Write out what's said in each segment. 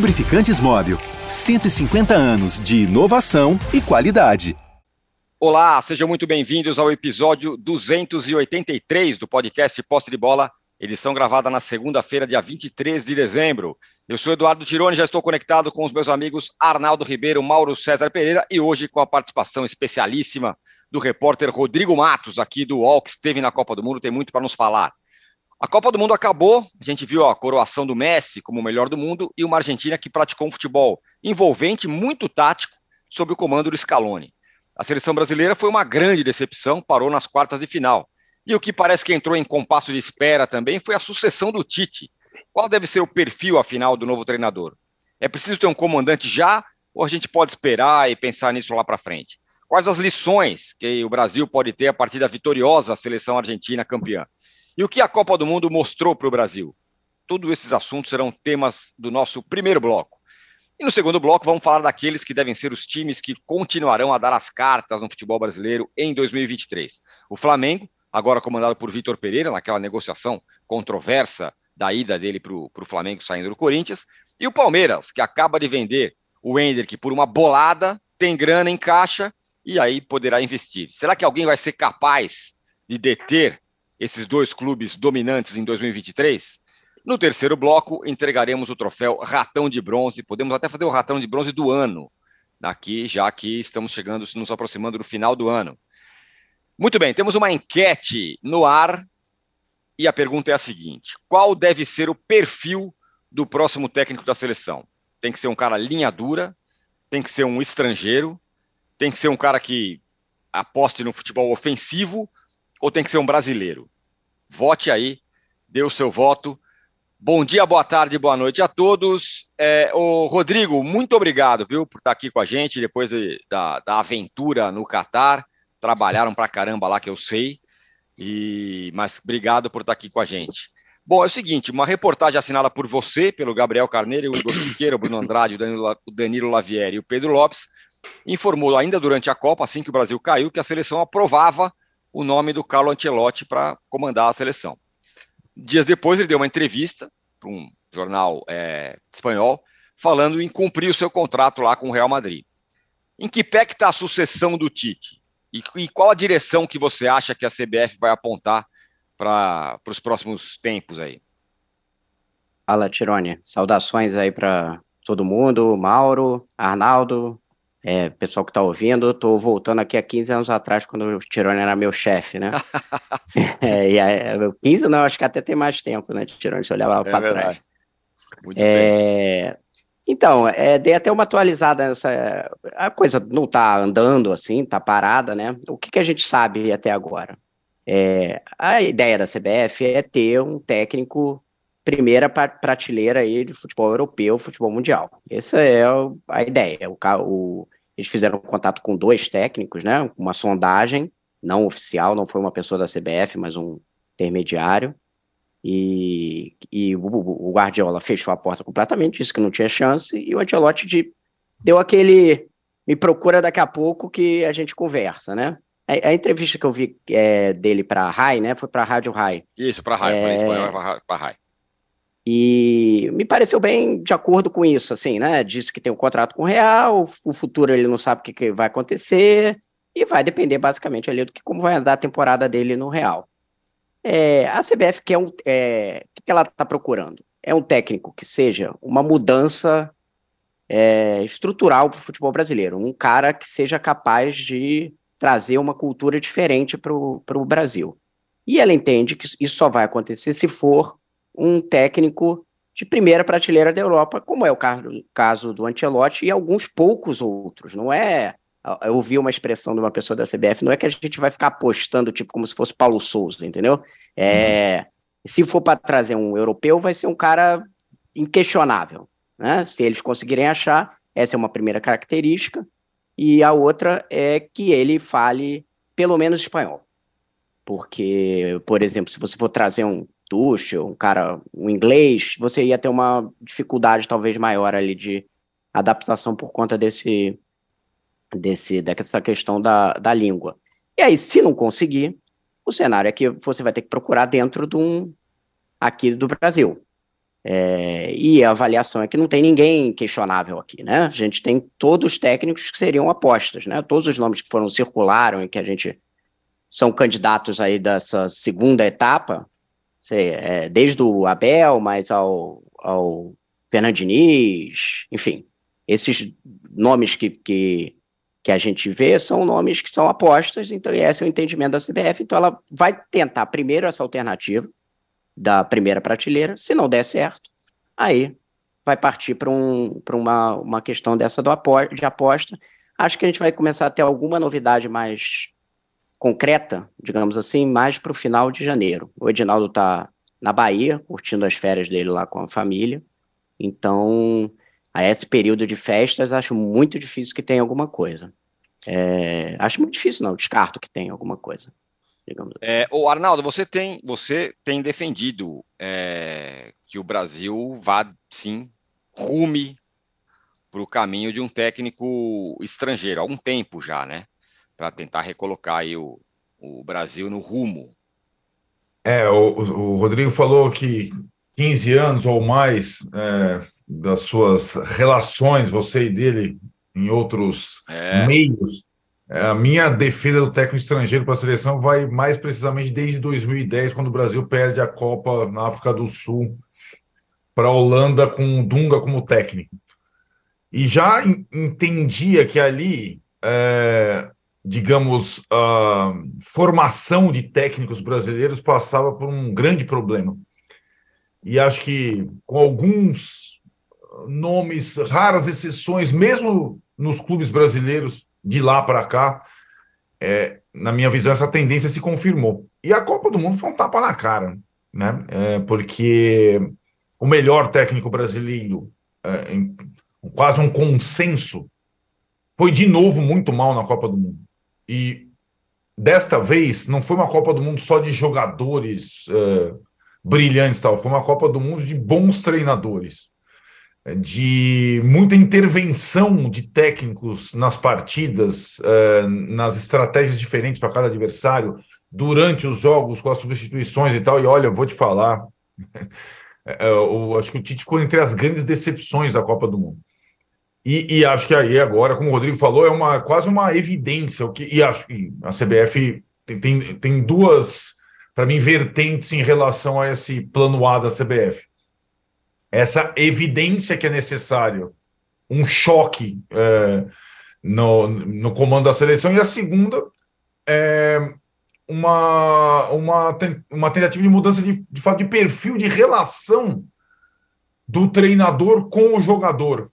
Lubrificantes Móvel. 150 anos de inovação e qualidade. Olá, sejam muito bem-vindos ao episódio 283 do podcast Posse de Bola, edição gravada na segunda-feira, dia 23 de dezembro. Eu sou Eduardo Tironi, já estou conectado com os meus amigos Arnaldo Ribeiro, Mauro César Pereira e hoje com a participação especialíssima do repórter Rodrigo Matos, aqui do UOL, que esteve na Copa do Mundo, tem muito para nos falar. A Copa do Mundo acabou, a gente viu a coroação do Messi como o melhor do mundo e uma Argentina que praticou um futebol envolvente, muito tático, sob o comando do Scaloni. A seleção brasileira foi uma grande decepção, parou nas quartas de final. E o que parece que entrou em compasso de espera também foi a sucessão do Tite. Qual deve ser o perfil, afinal, do novo treinador? É preciso ter um comandante já ou a gente pode esperar e pensar nisso lá para frente? Quais as lições que o Brasil pode ter a partir da vitoriosa seleção argentina campeã? E o que a Copa do Mundo mostrou para o Brasil? Todos esses assuntos serão temas do nosso primeiro bloco. E no segundo bloco, vamos falar daqueles que devem ser os times que continuarão a dar as cartas no futebol brasileiro em 2023. O Flamengo, agora comandado por Vitor Pereira, naquela negociação controversa da ida dele para o Flamengo saindo do Corinthians, e o Palmeiras, que acaba de vender o Ender, que por uma bolada tem grana em caixa e aí poderá investir. Será que alguém vai ser capaz de deter esses dois clubes dominantes em 2023? No terceiro bloco, entregaremos o troféu Ratão de Bronze. Podemos até fazer o Ratão de Bronze do ano, daqui, já que estamos chegando, nos aproximando do final do ano. Muito bem, temos uma enquete no ar e a pergunta é a seguinte: qual deve ser o perfil do próximo técnico da seleção? Tem que ser um cara linha dura, tem que ser um estrangeiro, tem que ser um cara que aposte no futebol ofensivo ou tem que ser um brasileiro? Vote aí, dê o seu voto. Bom dia, boa tarde, boa noite a todos. É, o Rodrigo, muito obrigado, viu, por estar aqui com a gente depois de, da, da aventura no Catar. Trabalharam pra caramba lá, que eu sei. E, mas obrigado por estar aqui com a gente. Bom, é o seguinte: uma reportagem assinada por você, pelo Gabriel Carneiro, o Igor Siqueira, o Bruno Andrade, o Danilo, o Danilo Lavieri e o Pedro Lopes, informou ainda durante a Copa, assim que o Brasil caiu, que a seleção aprovava o nome do Carlo Ancelotti para comandar a seleção. Dias depois, ele deu uma entrevista para um jornal é, espanhol, falando em cumprir o seu contrato lá com o Real Madrid. Em que pé está a sucessão do Tite? E, e, qual a direção que você acha que a CBF vai apontar para os próximos tempos aí? Fala, Tirone. Saudações aí para todo mundo, Mauro, Arnaldo, é, pessoal que está ouvindo, estou voltando aqui há 15 anos atrás, quando o Tirone era meu chefe, né? é, e aí, 15 não, acho que até tem mais tempo, né, Tirone, se olhava é para trás. Muito é... Então, é, dei até uma atualizada nessa. A coisa não está andando assim, está parada, né? O que, que a gente sabe até agora? É, a ideia da CBF é ter um técnico primeira prateleira aí de futebol europeu, futebol mundial. Essa é a ideia. O, o, eles fizeram contato com dois técnicos, né? Uma sondagem não oficial, não foi uma pessoa da CBF, mas um intermediário. E, e o, o, Guardiola fechou a porta completamente, disse que não tinha chance, e o Ancelotti de, deu aquele me procura daqui a pouco que a gente conversa, né? A, a entrevista que eu vi é, dele para a RAI, né? Foi para a Rádio RAI. Isso, para a RAI, é, espanhol para a RAI. E me pareceu bem de acordo com isso, assim, né? Disse que tem um contrato com o Real, o futuro ele não sabe o que, que vai acontecer, e vai depender basicamente ali do que como vai andar a temporada dele no Real. É, a CBF quer um. É, o que ela está procurando? É um técnico que seja uma mudança é, estrutural para o futebol brasileiro, um cara que seja capaz de trazer uma cultura diferente para o Brasil. E ela entende que isso só vai acontecer se for um técnico de primeira prateleira da Europa, como é o caso do Ancelotti e alguns poucos outros. Não é. Eu ouvi uma expressão de uma pessoa da CBF, não é que a gente vai ficar apostando, tipo, como se fosse Paulo Souza, entendeu? É, uhum. Se for para trazer um europeu, vai ser um cara inquestionável. Né? Se eles conseguirem achar, essa é uma primeira característica. E a outra é que ele fale pelo menos espanhol. Porque, por exemplo, se você for trazer um Tuchel, um cara, um inglês, você ia ter uma dificuldade talvez maior ali de adaptação por conta desse, desse dessa questão da, da língua. E aí, se não conseguir, o cenário é que você vai ter que procurar dentro de um aqui do Brasil. É, e a avaliação é que não tem ninguém questionável aqui, né? A gente tem todos os técnicos que seriam apostas, né? Todos os nomes que foram circularam e que a gente são candidatos aí dessa segunda etapa, sei, é, desde o Abel, mas ao, ao Fernando Diniz, enfim, esses nomes que, que, que a gente vê são nomes que são apostas, então esse é o entendimento da CBF, então ela vai tentar primeiro essa alternativa, da primeira prateleira. Se não der certo, aí vai partir para um, uma, uma questão dessa do apo de aposta. Acho que a gente vai começar a ter alguma novidade mais concreta, digamos assim, mais para o final de janeiro. O Edinaldo está na Bahia, curtindo as férias dele lá com a família. Então, a esse período de festas, acho muito difícil que tenha alguma coisa. É, acho muito difícil, não, descarto que tenha alguma coisa digamos assim. É, o Arnaldo, você tem, você tem defendido é, que o Brasil vá, sim, rume para o caminho de um técnico estrangeiro, há um tempo já, né? Para tentar recolocar aí o, o Brasil no rumo. É, o, o Rodrigo falou que 15 anos ou mais é, das suas relações, você e dele, em outros é. meios, é, a minha defesa do técnico estrangeiro para a seleção vai mais precisamente desde 2010, quando o Brasil perde a Copa na África do Sul para a Holanda com o Dunga como técnico. E já entendia que ali, é, digamos, a formação de técnicos brasileiros passava por um grande problema. E acho que com alguns nomes, raras exceções, mesmo nos clubes brasileiros, de lá para cá, é, na minha visão, essa tendência se confirmou. E a Copa do Mundo foi um tapa na cara, né? É, porque o melhor técnico brasileiro, é, em, quase um consenso, foi de novo muito mal na Copa do Mundo. E desta vez não foi uma Copa do Mundo só de jogadores é, brilhantes, tal, foi uma Copa do Mundo de bons treinadores de muita intervenção de técnicos nas partidas, eh, nas estratégias diferentes para cada adversário, durante os jogos, com as substituições e tal. E olha, vou te falar, eu acho que o Tite ficou entre as grandes decepções da Copa do Mundo. E, e, acho que aí agora, como o Rodrigo falou, é uma quase uma evidência. O que, e acho que a CBF tem, tem, tem duas, para mim, vertentes em relação a esse plano A da CBF essa evidência que é necessário, um choque é, no, no comando da seleção, e a segunda é uma, uma, uma tentativa de mudança de, de fato de perfil de relação do treinador com o jogador.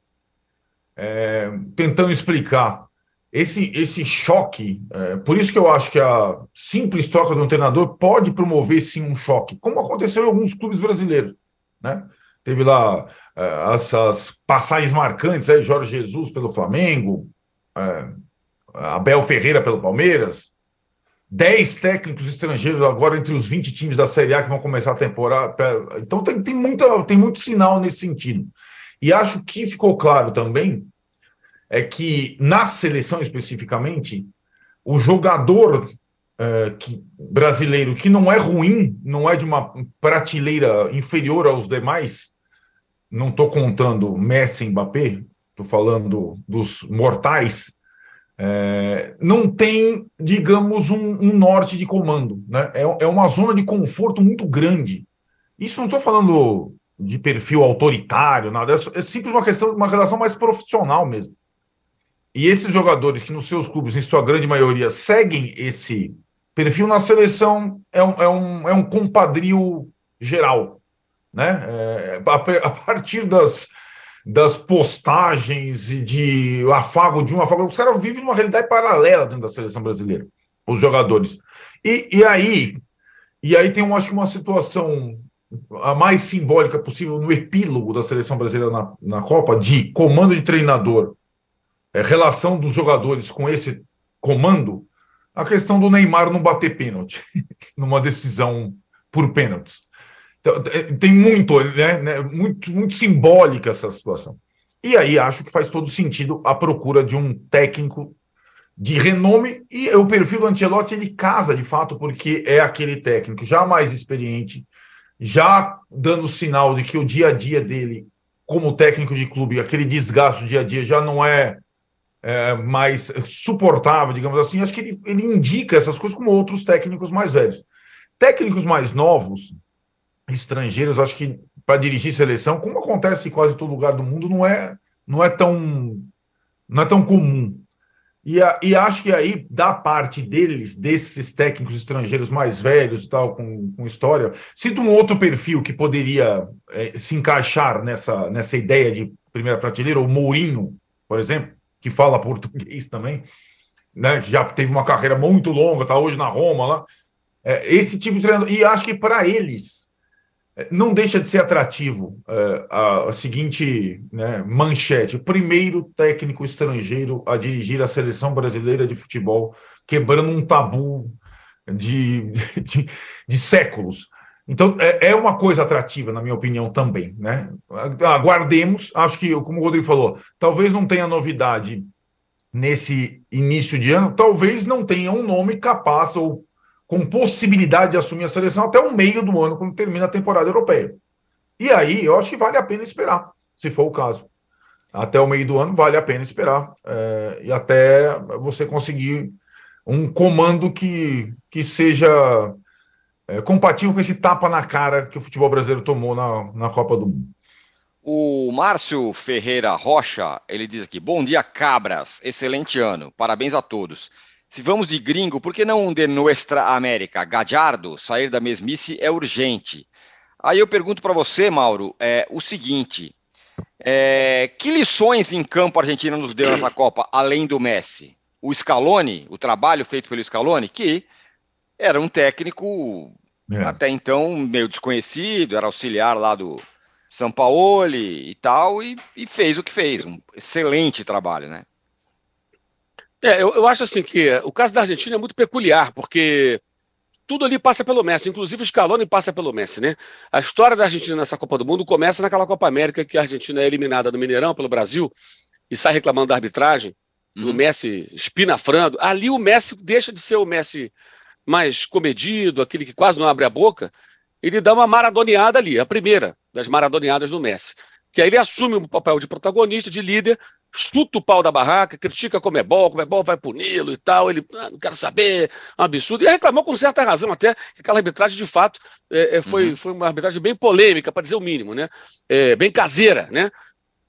É, tentando explicar esse, esse choque, é, por isso que eu acho que a simples troca de um treinador pode promover sim um choque, como aconteceu em alguns clubes brasileiros, né? Teve lá uh, as, as, passagens marcantes aí, Jorge Jesus pelo Flamengo, uh, Abel Ferreira pelo Palmeiras, dez técnicos estrangeiros agora entre os 20 times da Série A que vão começar a temporada. Então tem, tem, muita, tem muito sinal nesse sentido. E acho que ficou claro também é que na seleção especificamente, o jogador é, que, brasileiro que não é ruim, não é de uma prateleira inferior aos demais, não estou contando Messi e Mbappé, estou falando dos mortais, é, não tem, digamos, um, um, norte de comando. Né? É, é uma zona de conforto muito grande. Isso não estou falando de perfil autoritário, nada, é, é simples uma questão, uma relação mais profissional mesmo. E esses jogadores que nos seus clubes, em sua grande maioria, seguem esse perfil na seleção, é um, é um, é um compadrio geral né? É, a, partir das, das postagens e de afago de um afago, os caras vivem numa realidade paralela dentro da seleção brasileira, os jogadores. E, e aí, e aí tem, acho que uma situação a mais simbólica possível no epílogo da seleção brasileira na, na Copa, de comando de treinador, é, relação dos jogadores com esse comando, a questão do Neymar não bater pênalti numa decisão por pênaltis. Então, tem muito, né, né, muito, muito simbólica essa situação. E aí acho que faz todo sentido a procura de um técnico de renome e o perfil do Ancelotti ele casa de fato porque é aquele técnico já mais experiente, já dando sinal de que o dia a dia dele, como técnico de clube, aquele desgaste do dia a dia já não é, é mais suportável, digamos assim. Acho que ele, ele indica essas coisas como outros técnicos mais velhos. Técnicos mais novos, estrangeiros, acho que para dirigir seleção, como acontece em quase todo lugar do mundo, não é, não é tão não é tão comum. E, a, e acho que aí, da parte deles, desses técnicos estrangeiros mais velhos e tal, com, com história, sinto um outro perfil que poderia é, se encaixar nessa, nessa ideia de primeira prateleira, o Mourinho, por exemplo, que fala português também, né, que já teve uma carreira muito longa, está hoje na Roma lá. É, esse tipo de treinador. E acho que para eles não deixa de ser atrativo é, a, a, seguinte né, manchete: o primeiro técnico estrangeiro a dirigir a seleção brasileira de futebol, quebrando um tabu de, de, de séculos. Então, é, é, uma coisa atrativa, na minha opinião, também. Né? Aguardemos, acho que, como o Rodrigo falou, talvez não tenha novidade nesse início de ano, talvez não tenha um nome capaz ou com possibilidade de assumir a seleção até o meio do ano, quando termina a temporada europeia. E aí, eu acho que vale a pena esperar, se for o caso. Até o meio do ano, vale a pena esperar. É, e até você conseguir um comando que, que seja é, compatível com esse tapa na cara que o futebol brasileiro tomou na, na Copa do Mundo. O Márcio Ferreira Rocha, ele diz aqui: Bom dia, cabras. Excelente ano. Parabéns a todos. Se vamos de gringo, por que não de Nuestra América? Gadiardo, sair da mesmice é urgente. Aí eu pergunto para você, Mauro, é, o seguinte: é, que lições em campo a Argentina nos deu nessa Copa, além do Messi? O Scaloni, o trabalho feito pelo Scaloni, que era um técnico é. até então meio desconhecido, era auxiliar lá do São Paulo e tal, e, e fez o que fez, um excelente trabalho, né? É, eu, eu acho assim que o caso da Argentina é muito peculiar, porque tudo ali passa pelo Messi, inclusive o Scaloni passa pelo Messi, né? A história da Argentina nessa Copa do Mundo começa naquela Copa América que a Argentina é eliminada do Mineirão pelo Brasil e sai reclamando da arbitragem, uhum. o Messi espinafrando. Ali o Messi deixa de ser o Messi mais comedido, aquele que quase não abre a boca, ele dá uma maradoneada ali, a primeira das maradoneadas do Messi. Que aí ele assume o papel de protagonista, de líder, chuta o pau da barraca, critica como é bom, como é bom, vai puni-lo e tal. Ele, ah, não quero saber, é um absurdo. E reclamou com certa razão até que aquela arbitragem, de fato, é, é, foi, uhum. foi uma arbitragem bem polêmica, para dizer o mínimo, né? É, bem caseira, né?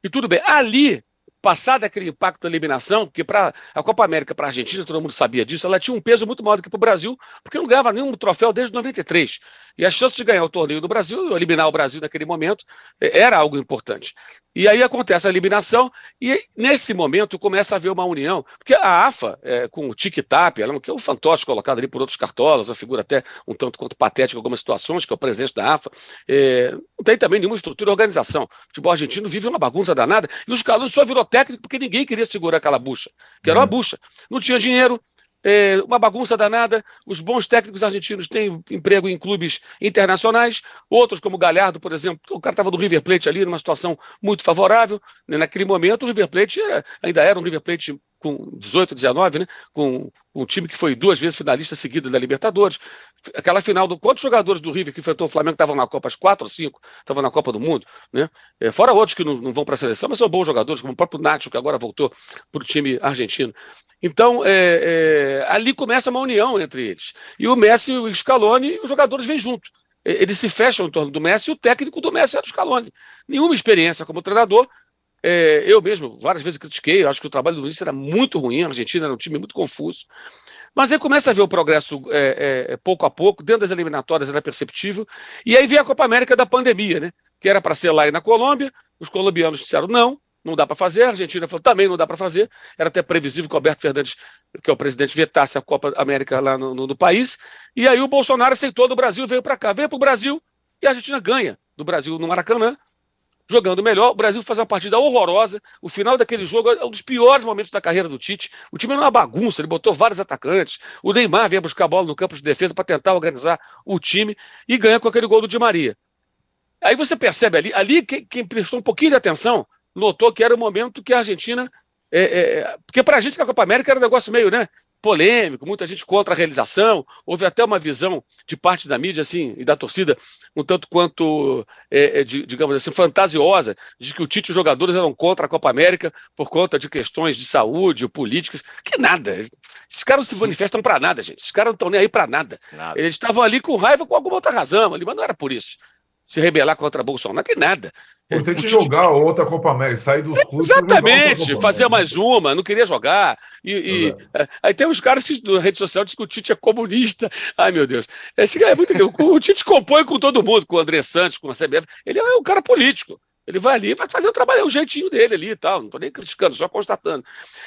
E tudo bem. Ali, passado aquele impacto da eliminação, porque para a Copa América para a Argentina, todo mundo sabia disso, ela tinha um peso muito maior do que para o Brasil, porque não ganhava nenhum troféu desde 93. E a chance de ganhar o torneio do Brasil, eliminar o Brasil naquele momento, é, era algo importante. E aí acontece a eliminação, e nesse momento começa a haver uma união, porque a AFA, é, com o Tic Tap, que é um fantoche colocado ali por outros cartolas, uma figura até um tanto quanto patética em algumas situações, que é o presidente da AFA, é, não tem também nenhuma estrutura de organização. O futebol argentino vive uma bagunça danada, e os caras só virou técnico porque ninguém queria segurar aquela bucha, que era uma uhum. bucha. Não tinha dinheiro, é, uma bagunça danada. Os bons técnicos argentinos têm emprego em clubes internacionais, outros, como Galhardo, por exemplo, o cara estava no River Plate ali, numa situação muito favorável. Né? Naquele momento, o River Plate é, ainda era um River Plate com 18, 19, né? Com um time que foi duas vezes finalista seguida da Libertadores. Aquela final do. Quantos jogadores do River que enfrentou o Flamengo estavam na Copa? As quatro ou cinco estavam na Copa do Mundo, né? É, fora outros que não, não vão para a seleção, mas são bons jogadores, como o próprio Nacho, que agora voltou para o time argentino. Então, é, é, ali começa uma união entre eles. E o Messi, o Scaloni, os jogadores vêm junto. Eles se fecham em torno do Messi e o técnico do Messi era o Scaloni. Nenhuma experiência como treinador. É, eu mesmo várias vezes critiquei, acho que o trabalho do Vinícius era muito ruim, a Argentina era um time muito confuso. Mas aí começa a ver o progresso é, é, pouco a pouco, dentro das eliminatórias era perceptível, e aí vem a Copa América da pandemia, né? Que era para ser lá e na Colômbia, os colombianos disseram não, não dá para fazer. A Argentina falou, também não dá para fazer. Era até previsível que o Alberto Fernandes, que é o presidente, vetasse a Copa América lá no, no, no país. E aí o Bolsonaro aceitou do Brasil veio para cá. Veio para o Brasil e a Argentina ganha do Brasil no Maracanã, jogando melhor. O Brasil faz uma partida horrorosa. O final daquele jogo é um dos piores momentos da carreira do Tite. O time era uma bagunça, ele botou vários atacantes. O Neymar vinha buscar a bola no campo de defesa para tentar organizar o time e ganha com aquele gol do Di Maria. Aí você percebe ali, ali quem, quem prestou um pouquinho de atenção notou que era o momento que a Argentina. É, é, porque para a gente, a Copa América era um negócio meio, né? Polêmico, muita gente contra a realização. Houve até uma visão de parte da mídia assim e da torcida um tanto quanto, é, é de, digamos assim, fantasiosa, de que o Tite e os jogadores eram contra a Copa América por conta de questões de saúde, políticas. Que nada. Esses caras não se manifestam para nada, gente. Esses caras não estão nem aí para nada. nada. Eles estavam ali com raiva com alguma outra razão, ali, mas não era por isso se rebelar contra Bolsonaro, que nada. Pô, tem que o jogar outra Copa América, sair dos clubes. Exatamente, fazer mais uma, não queria jogar. E, e é. aí tem uns caras que na rede social dizem que o Tite é comunista. Ai, meu Deus. Esse cara é muito. o Tite compõe com todo mundo, com o André Santos, com a CBF. Ele é um cara político. Ele vai ali, vai fazer o trabalho, é o jeitinho dele ali e tal. Não estou nem criticando, só constatando.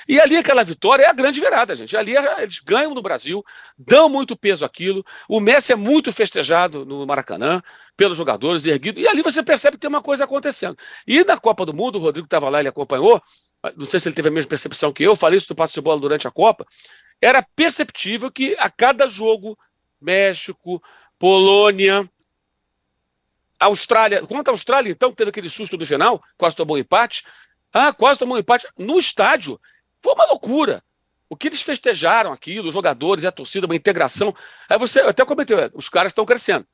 E ali aquela vitória é a grande virada, gente. Ali eles ganham no Brasil, dão muito peso àquilo. O Messi é muito festejado no Maracanã pelos jogadores, erguido. E ali você percebe que tem uma coisa acontecendo. E na Copa do Mundo, o Rodrigo estava lá, ele acompanhou. Não sei se ele teve a mesma percepção que eu, falei isso no passo de bola durante a Copa. Era perceptível que a cada jogo, México, Polônia, Austrália, contra a Austrália, então, que teve aquele susto do final, quase tomou um empate. Ah, quase tomou um empate no estádio. Foi uma loucura. O que eles festejaram aquilo, os jogadores e a torcida, uma integração. Aí você até comentou, os caras estão crescendo.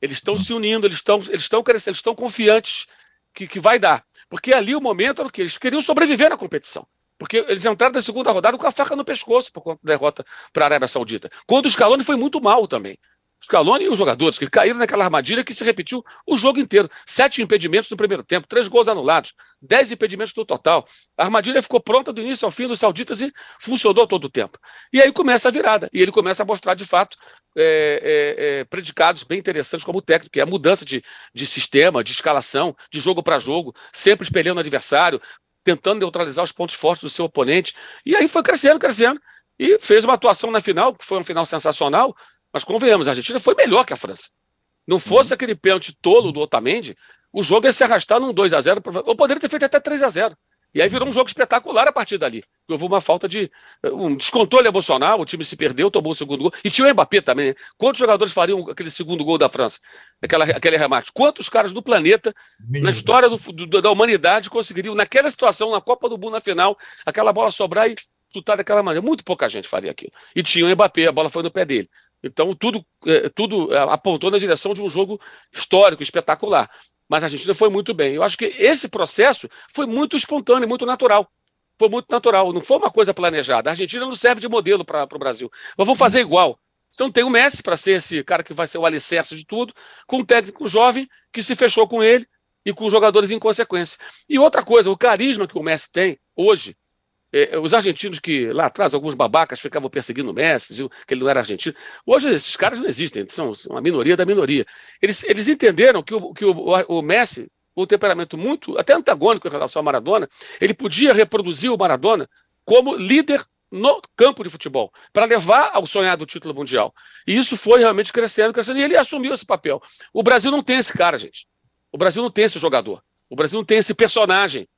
Eles estão se unindo, eles estão eles crescendo, eles estão confiantes que, que vai dar. Porque ali o momento era o que eles queriam sobreviver na competição. Porque eles entraram na segunda rodada com a faca no pescoço por conta da derrota para a Arábia Saudita. Quando o Scaloni foi muito mal também. Scaloni e os jogadores que caíram naquela armadilha que se repetiu o jogo inteiro. Sete impedimentos no primeiro tempo, três gols anulados, dez impedimentos no total. A armadilha ficou pronta do início ao fim dos sauditas e funcionou todo o tempo. E aí começa a virada. E ele começa a mostrar, de fato, é, é, é, predicados bem interessantes como técnico, que é a mudança de, de sistema, de escalação, de jogo para jogo, sempre espelhando o adversário, tentando neutralizar os pontos fortes do seu oponente. E aí foi crescendo, crescendo. E fez uma atuação na final, que foi uma final sensacional, mas convenhamos, a Argentina foi melhor que a França. Não fosse uhum. aquele pênalti tolo do Otamendi, o jogo ia se arrastar num 2 a 0 ou poderia ter feito até 3 a 0 E aí virou um jogo espetacular a partir dali. Houve uma falta de. um descontrole emocional, o time se perdeu, tomou o segundo gol. E tinha o Mbappé também. Né? Quantos jogadores fariam aquele segundo gol da França? Aquela, aquele remate? Quantos caras do planeta, na história do, do, da humanidade, conseguiriam, naquela situação, na Copa do Mundo, na final, aquela bola sobrar e chutar daquela maneira? Muito pouca gente faria aquilo. E tinha o Mbappé, a bola foi no pé dele. Então, tudo, é, tudo é, apontou na direção de um jogo histórico, espetacular. Mas a Argentina foi muito bem. Eu acho que esse processo foi muito espontâneo, muito natural. Foi muito natural, não foi uma coisa planejada. A Argentina não serve de modelo para o Brasil. Mas vamos fazer igual. Você não tem o Messi para ser esse cara que vai ser o alicerce de tudo, com um técnico jovem que se fechou com ele e com jogadores em consequência. E outra coisa, o carisma que o Messi tem hoje, é, os argentinos que lá atrás, alguns babacas ficavam perseguindo o Messi, diziam que ele não era argentino. Hoje esses caras não existem, são uma minoria da minoria. Eles, eles entenderam que, o, que o, o Messi, um temperamento muito, até antagônico em relação ao Maradona, ele podia reproduzir o Maradona como líder no campo de futebol, para levar ao sonhado título mundial. E isso foi realmente crescendo, crescendo, e ele assumiu esse papel. O Brasil não tem esse cara, gente. O Brasil não tem esse jogador. O Brasil não tem esse personagem.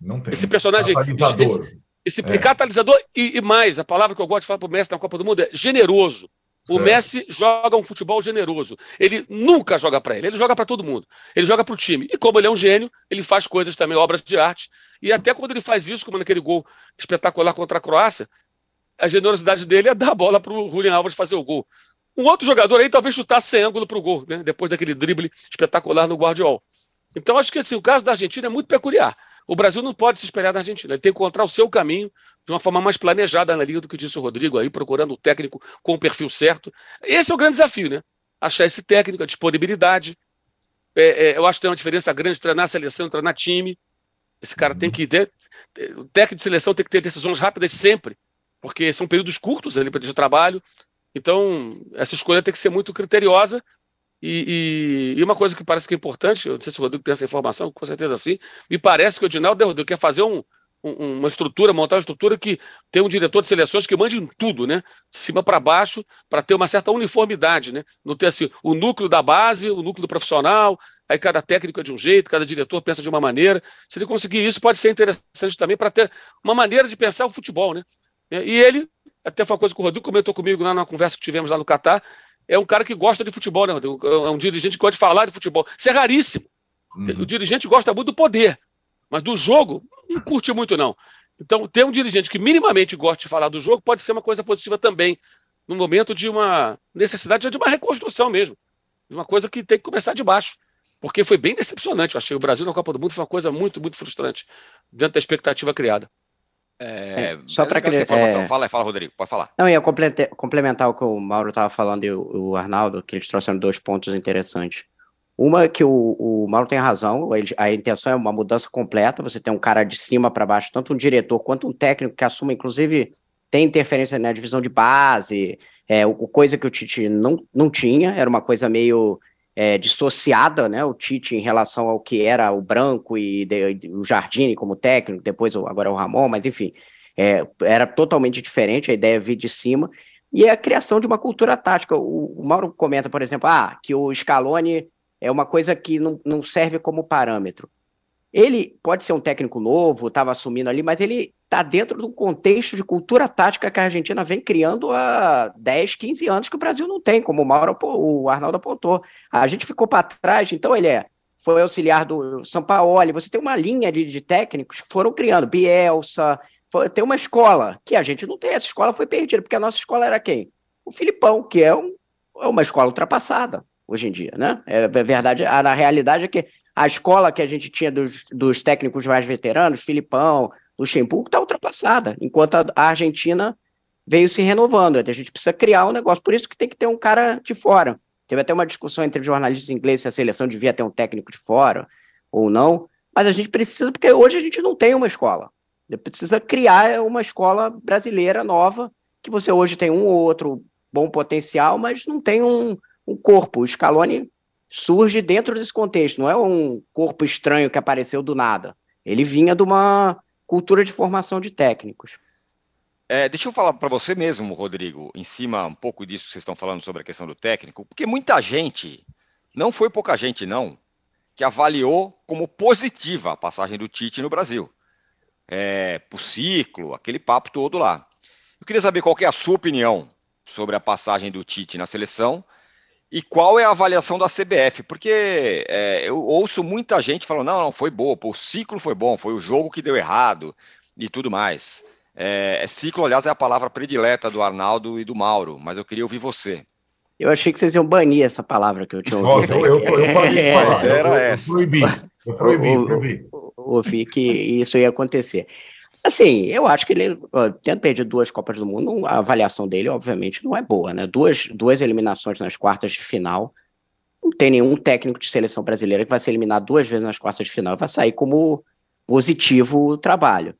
Não tem. Esse personagem. Esse, esse é. catalisador, e, e, mais, a palavra que eu gosto de falar para o Messi na Copa do Mundo é generoso. O certo. Messi joga um futebol generoso. Ele nunca joga para ele, ele joga para todo mundo. Ele joga para o time. E como ele é um gênio, ele faz coisas também, obras de arte. E até quando ele faz isso, como naquele gol espetacular contra a Croácia, a generosidade dele é dar a bola para o Julian Alves fazer o gol. Um outro jogador aí talvez chutasse sem ângulo para o gol, né? depois daquele drible espetacular no Guardiol. Então acho que assim, o caso da Argentina é muito peculiar. O Brasil não pode se espelhar na Argentina, ele tem que encontrar o seu caminho de uma forma mais planejada na liga do que disse o Rodrigo aí, procurando o técnico com o perfil certo. Esse é o grande desafio, né? Achar esse técnico, a disponibilidade. É, é, eu acho que tem uma diferença grande treinar seleção, treinar time. Esse cara tem que ter. O técnico de seleção tem que ter decisões rápidas sempre, porque são períodos curtos ali de trabalho. Então, essa escolha tem que ser muito criteriosa e, e, e, uma coisa que parece que é importante, eu não sei se o Rodrigo tem essa informação, com certeza sim, me parece que o Edinaldo quer fazer um, um, uma estrutura, montar uma estrutura que tem um diretor de seleções que mande em tudo, né? De cima para baixo, para ter uma certa uniformidade, né? Não ter assim, o núcleo da base, o núcleo do profissional, aí cada técnico é de um jeito, cada diretor pensa de uma maneira. Se ele conseguir isso, pode ser interessante também para ter uma maneira de pensar o futebol, né? E ele, até foi uma coisa que o Rodrigo comentou comigo lá na conversa que tivemos lá no Catar, é um cara que gosta de futebol, né, É um dirigente que gosta de falar de futebol. Isso é raríssimo. Uhum. O dirigente gosta muito do poder, mas do jogo não curte muito, não. Então, ter um dirigente que minimamente goste de falar do jogo pode ser uma coisa positiva também, no momento de uma necessidade de uma reconstrução mesmo, de uma coisa que tem que começar de baixo. Porque foi bem decepcionante, eu achei. O Brasil na Copa do Mundo foi uma coisa muito, muito frustrante, dentro da expectativa criada. É, é, só para aquele, é... Fala, fala, Rodrigo, pode falar. Não, ia complementar o que o Mauro estava falando e o, o, Arnaldo, que eles trouxeram dois pontos interessantes. Uma é que o, o Mauro tem razão, a intenção é uma mudança completa, você tem um cara de cima para baixo, tanto um diretor quanto um técnico que assuma, inclusive, tem interferência na divisão de base, é, coisa que o Tite não, não tinha, era uma coisa meio é, dissociada, né, o Tite em relação ao que era o Branco e de, o Jardine como técnico, depois agora o Ramon, mas enfim, é, era totalmente diferente, a ideia vir de cima, e é a criação de uma cultura tática. O, o, Mauro comenta, por exemplo, ah, que o Scaloni é uma coisa que não, não serve como parâmetro. Ele pode ser um técnico novo, estava assumindo ali, mas ele está dentro de um contexto de cultura tática que a Argentina vem criando há 10, 15 anos que o Brasil não tem, como o, Mauro, o Arnaldo apontou. A gente ficou para trás, então ele é, foi auxiliar do São Paulo, você tem uma linha de, de técnicos que foram criando, Bielsa, foi, tem uma escola, que a gente não tem, essa escola foi perdida, porque a nossa escola era quem? O Filipão, que é, um, é uma escola ultrapassada hoje em dia, né? É, é verdade, a, a realidade é que a escola que a gente tinha dos, dos técnicos mais veteranos, Filipão, Luxemburgo, está ultrapassada, enquanto a, Argentina veio se renovando. A gente precisa criar um negócio, por isso que tem que ter um cara de fora. Teve até uma discussão entre jornalistas ingleses se a seleção devia ter um técnico de fora ou não, mas a gente precisa, porque hoje a gente não tem uma escola. Precisa criar uma escola brasileira nova, que você hoje tem um ou outro bom potencial, mas não tem um, um corpo. O Scaloni surge dentro desse contexto, não é um corpo estranho que apareceu do nada. Ele vinha de uma cultura de formação de técnicos. É, deixa eu falar para você mesmo, Rodrigo, em cima um pouco disso que vocês estão falando sobre a questão do técnico, porque muita gente, não foi pouca gente não, que avaliou como positiva a passagem do Tite no Brasil. É, pro ciclo, aquele papo todo lá. Eu queria saber qual é a sua opinião sobre a passagem do Tite na seleção e qual é a avaliação da CBF? Porque é, eu ouço muita gente falando, não, não, foi boa, pô, o ciclo foi bom, foi o jogo que deu errado e tudo mais. É, é, ciclo, aliás, é a palavra predileta do Arnaldo e do Mauro, mas eu queria ouvir você. Eu achei que vocês iam banir essa palavra que eu tinha ouvido. Nossa, eu, eu, eu falei. Era essa. Eu proibi, eu proibi, proibi. Ouvi que isso ia acontecer. Assim, eu acho que ele, tendo perdido duas Copas do Mundo, a avaliação dele, obviamente, não é boa, né? Duas, duas eliminações nas quartas de final. Não tem nenhum técnico de seleção brasileira que vai ser eliminado duas vezes nas quartas de final e vai sair como positivo o trabalho.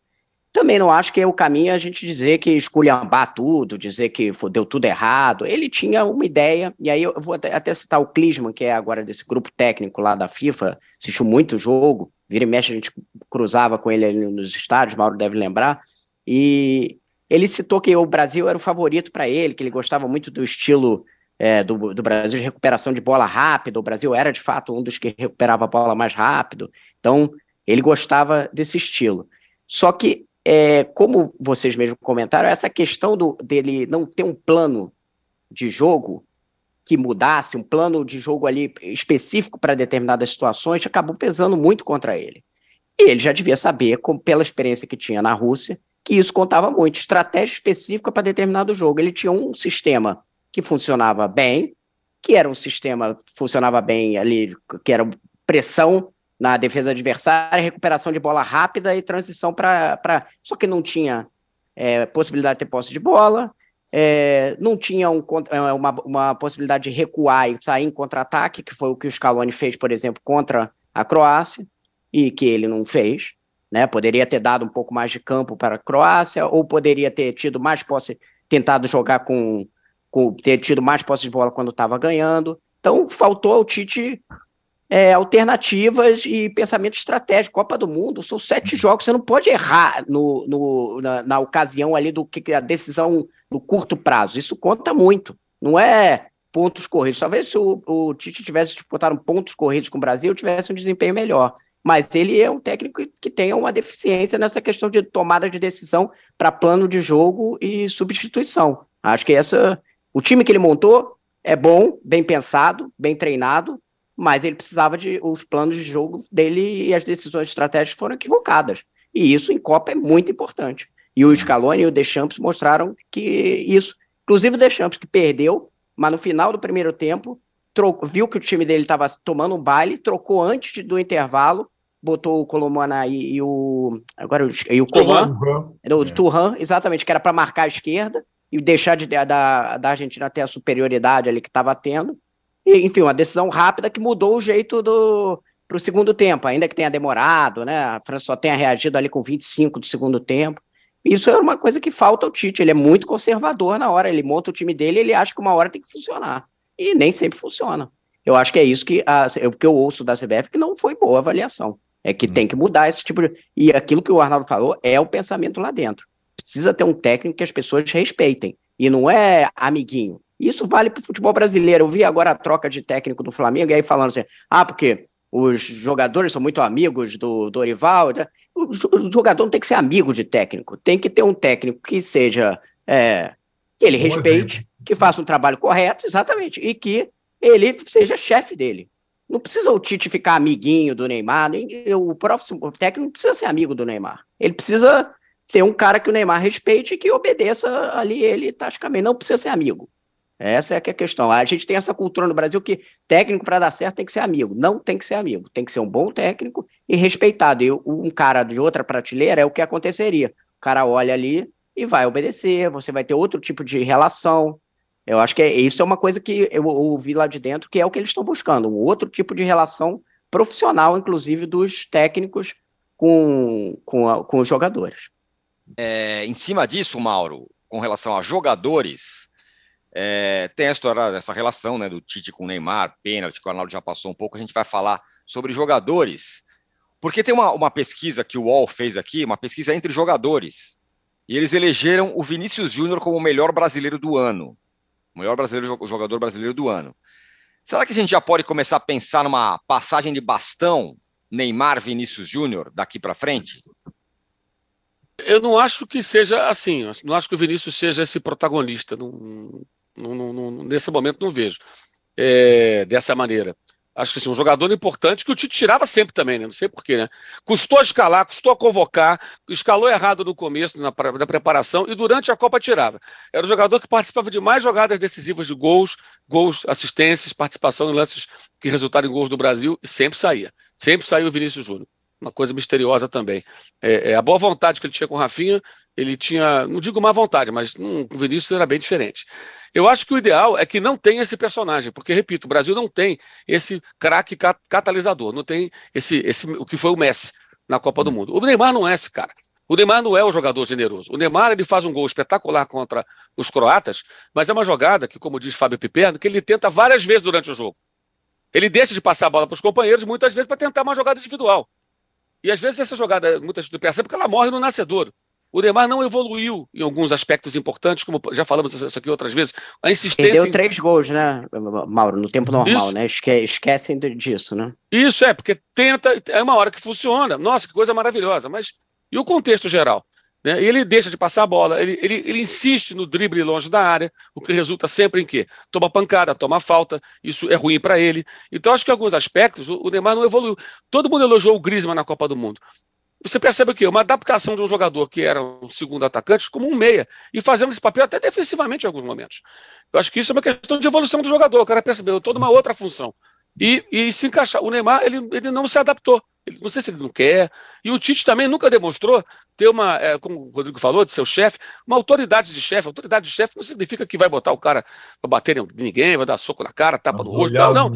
Também não acho que é o caminho a gente dizer que esculhambar tudo, dizer que deu tudo errado. Ele tinha uma ideia, e aí eu vou até, citar o Klinsmann, que é agora desse grupo técnico lá da FIFA, assistiu muito jogo, vira e mexe a gente cruzava com ele ali nos estádios, Mauro deve lembrar, e ele citou que o Brasil era o favorito para ele, que ele gostava muito do estilo é, do, do, Brasil de recuperação de bola rápida, o Brasil era de fato um dos que recuperava a bola mais rápido, então ele gostava desse estilo. Só que, é, como vocês mesmos comentaram, essa questão do, dele não ter um plano de jogo que mudasse, um plano de jogo ali específico para determinadas situações, acabou pesando muito contra ele. E ele já devia saber, como, pela experiência que tinha na Rússia, que isso contava muito. Estratégia específica para determinado jogo. Ele tinha um sistema que funcionava bem, que era um sistema que funcionava bem ali, que era pressão na defesa adversária, recuperação de bola rápida e transição para. Só que não tinha é, possibilidade de ter posse de bola, é, não tinha um, é, uma, uma, possibilidade de recuar e sair em contra-ataque, que foi o que o Scaloni fez, por exemplo, contra a Croácia, e que ele não fez. Né? Poderia ter dado um pouco mais de campo para a Croácia, ou poderia ter tido mais posse, tentado jogar com, com ter tido mais posse de bola quando estava ganhando. Então, faltou ao Tite é, alternativas e pensamento estratégico. Copa do Mundo são sete jogos, você não pode errar no, no na, na, ocasião ali do que a decisão no curto prazo. Isso conta muito. Não é pontos corridos. Talvez se o, o Tite tivesse disputado pontos corridos com o Brasil, tivesse um desempenho melhor. Mas ele é um técnico que tem uma deficiência nessa questão de tomada de decisão para plano de jogo e substituição. Acho que essa. O time que ele montou é bom, bem pensado, bem treinado, mas ele precisava de. Os planos de jogo dele e as decisões estratégicas foram equivocadas. E isso em Copa é muito importante. E o Scaloni e o Deschamps mostraram que isso. Inclusive o Deschamps, que perdeu, mas no final do primeiro tempo, trocou, viu que o time dele estava tomando um baile, trocou antes do intervalo, botou o Colomana e, e o. Agora e o Coman, o é. Turhan, exatamente, que era para marcar a esquerda e deixar de, da, da Argentina ter a superioridade ali que estava tendo. Enfim, uma decisão rápida que mudou o jeito do para o segundo tempo, ainda que tenha demorado, né? A França só tenha reagido ali com 25 do segundo tempo. Isso é uma coisa que falta ao Tite. Ele é muito conservador na hora. Ele monta o time dele, ele acha que uma hora tem que funcionar. E nem sempre funciona. Eu acho que é isso que, a, que eu ouço da CBF, que não foi boa avaliação. É que hum. tem que mudar esse tipo de. E aquilo que o Arnaldo falou é o pensamento lá dentro. Precisa ter um técnico que as pessoas respeitem. E não é amiguinho. Isso vale para o futebol brasileiro. Eu vi agora a troca de técnico do Flamengo, e aí falando assim: ah, porque os jogadores são muito amigos do Dorival. Né? O jogador não tem que ser amigo de técnico, tem que ter um técnico que seja. É, que ele respeite, que faça um trabalho correto, exatamente, e que ele seja chefe dele. Não precisa o Tite ficar amiguinho do Neymar, nem, o próximo técnico não precisa ser amigo do Neymar. Ele precisa ser um cara que o Neymar respeite e que obedeça ali ele taticamente, não precisa ser amigo. Essa é, é a questão. A gente tem essa cultura no Brasil que técnico para dar certo tem que ser amigo. Não tem que ser amigo, tem que ser um bom técnico e respeitado. E um cara de outra prateleira é o que aconteceria. O cara olha ali e vai obedecer, você vai ter outro tipo de relação. Eu acho que é, isso é uma coisa que eu ouvi lá de dentro, que é o que eles estão buscando, um outro tipo de relação profissional, inclusive dos técnicos com, com, a, com os jogadores. É, em cima disso, Mauro, com relação a jogadores, é, tem a história dessa relação né, do Tite com o Neymar, pênalti, que o Arnaldo já passou um pouco, a gente vai falar sobre jogadores, porque tem uma, uma pesquisa que o UOL fez aqui, uma pesquisa entre jogadores, e eles elegeram o Vinícius Júnior como o melhor brasileiro do ano, o melhor brasileiro, jogador brasileiro do ano. Será que a gente já pode começar a pensar numa passagem de bastão Neymar Vinícius Júnior daqui para frente? Eu não acho que seja assim. Não acho que o Vinícius seja esse protagonista. Não, não, não, nesse momento não vejo é, dessa maneira. Acho que assim, um jogador importante que o Tite tirava sempre também, né? Não sei porquê, né? Custou escalar, custou convocar, escalou errado no começo, na, na preparação, e durante a Copa tirava. Era o jogador que participava de mais jogadas decisivas de gols, gols, assistências, participação em lances que resultaram em gols do Brasil, e sempre saía. Sempre saiu o Vinícius Júnior uma coisa misteriosa também. É, é, a boa vontade que ele tinha com o Rafinha, ele tinha, não digo má vontade, mas hum, o Vinícius era bem diferente. Eu acho que o ideal é que não tenha esse personagem, porque, repito, o Brasil não tem esse craque catalisador, não tem esse, esse o que foi o Messi na Copa do Mundo. O Neymar não é esse cara. O Neymar não é o jogador generoso. O Neymar ele faz um gol espetacular contra os croatas, mas é uma jogada que, como diz Fábio Piperno, que ele tenta várias vezes durante o jogo. Ele deixa de passar a bola para os companheiros, muitas vezes para tentar uma jogada individual. E às vezes essa jogada, muitas vezes percebe porque ela morre no nascedor. O Neymar não evoluiu em alguns aspectos importantes, como já falamos isso aqui outras vezes. A insistência. Ele deu três gols, né, Mauro, no tempo normal, isso. né? Esque esquecem disso, né? Isso é, porque tenta, é uma hora que funciona. Nossa, que coisa maravilhosa. Mas e o contexto geral? Né? Ele deixa de passar a bola, ele, ele, ele insiste no drible longe da área, o que resulta sempre em quê? Toma pancada, toma falta, isso é ruim para ele. Então, acho que em alguns aspectos o, o Neymar não evoluiu. Todo mundo elogiou o Griezmann na Copa do Mundo. Você percebe o quê? Uma adaptação de um jogador que era um segundo atacante como um meia, e fazendo esse papel até defensivamente em alguns momentos. Eu acho que isso é uma questão de evolução do jogador, o cara percebeu toda uma outra função. E, e se encaixar. O Neymar, ele, ele não se adaptou. Ele, não sei se ele não quer. E o Tite também nunca demonstrou ter uma, é, como o Rodrigo falou, de seu chefe, uma autoridade de chefe. Autoridade de chefe não significa que vai botar o cara para bater em ninguém, vai dar soco na cara, tapa no rosto. Não, não.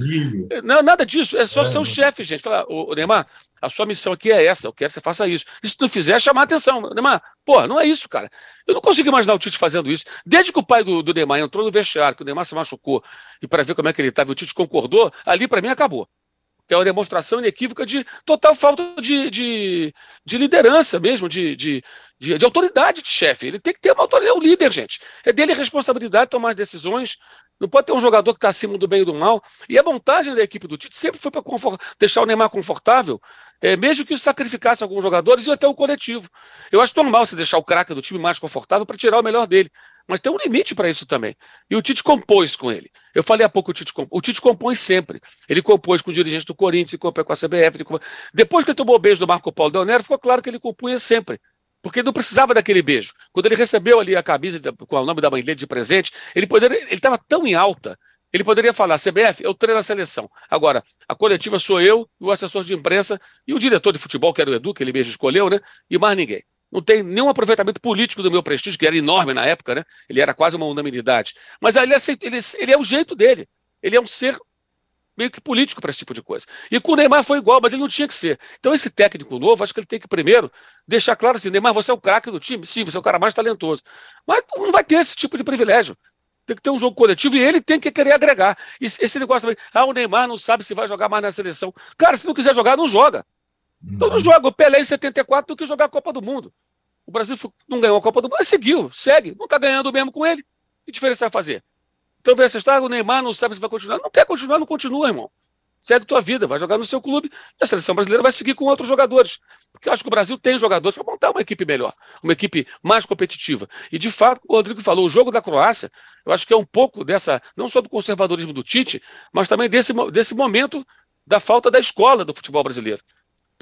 não. Nada disso. É só é, ser o chefe, gente. Fala, o, Neymar, a sua missão aqui é essa. Eu quero que você faça isso. E se tu fizer, é chamar atenção. Neymar, pô, não é isso, cara. Eu não consigo imaginar o Tite fazendo isso. Desde que o pai do, do Neymar entrou no vestiário, que o Neymar se machucou, e para ver como é que ele estava, o Tite concordou, ali para mim acabou que é uma demonstração inequívoca de total falta de, de, de liderança mesmo, de, de, de, de autoridade de chefe. Ele tem que ter uma autoridade, é o líder, gente. É dele a responsabilidade de tomar as decisões. Não pode ter um jogador que está acima do bem e do mal. E a montagem da equipe do Tite sempre foi para deixar o Neymar confortável, é, mesmo que isso sacrificasse alguns jogadores e até o coletivo. Eu acho normal você deixar o craque do time mais confortável para tirar o melhor dele. Mas tem um limite para isso também. E o Tite compôs com ele. Eu falei há pouco o Tite compôs. O Tite compõe sempre. Ele compôs com o dirigente do Corinthians, ele compôs com a CBF. Depois que ele tomou o beijo do Marco Paulo Del Nero, ficou claro que ele compunha sempre. Porque ele não precisava daquele beijo. Quando ele recebeu ali a camisa com o nome da mãe dele de presente, ele poderia, ele estava tão em alta, ele poderia falar: CBF, eu treino a seleção. Agora, a coletiva sou eu, o assessor de imprensa e o diretor de futebol, que era o Edu, que ele mesmo escolheu, né? E mais ninguém não tem nenhum aproveitamento político do meu prestígio, que era enorme na época, né? Ele era quase uma unanimidade. Mas ele, ele, ele é o jeito dele. Ele é um ser meio que político para esse tipo de coisa. E com o Neymar foi igual, mas ele não tinha que ser. Então, esse técnico novo, acho que ele tem que primeiro deixar claro assim: Neymar, você é o craque do time? Sim, você é o cara mais talentoso. Mas não vai ter esse tipo de privilégio. Tem que ter um jogo coletivo e ele tem que querer agregar. E esse negócio também, ah, o Neymar não sabe se vai jogar mais na seleção. Cara, se não quiser jogar, não joga. Então não joga o Pelé em 74 do que jogar a Copa do Mundo. O Brasil não ganhou a Copa do Mundo, mas seguiu, segue, não está ganhando mesmo com ele. Que diferença vai fazer? Então vem essa história, o Neymar não sabe se vai continuar. Não quer continuar, não continua, irmão. Segue tua vida, vai jogar no seu clube e a seleção brasileira vai seguir com outros jogadores. Porque eu acho que o Brasil tem jogadores para montar uma equipe melhor, uma equipe mais competitiva. E de fato, o Rodrigo falou, o jogo da Croácia, eu acho que é um pouco dessa, não só do conservadorismo do Tite, mas também desse, desse momento da falta da escola do futebol brasileiro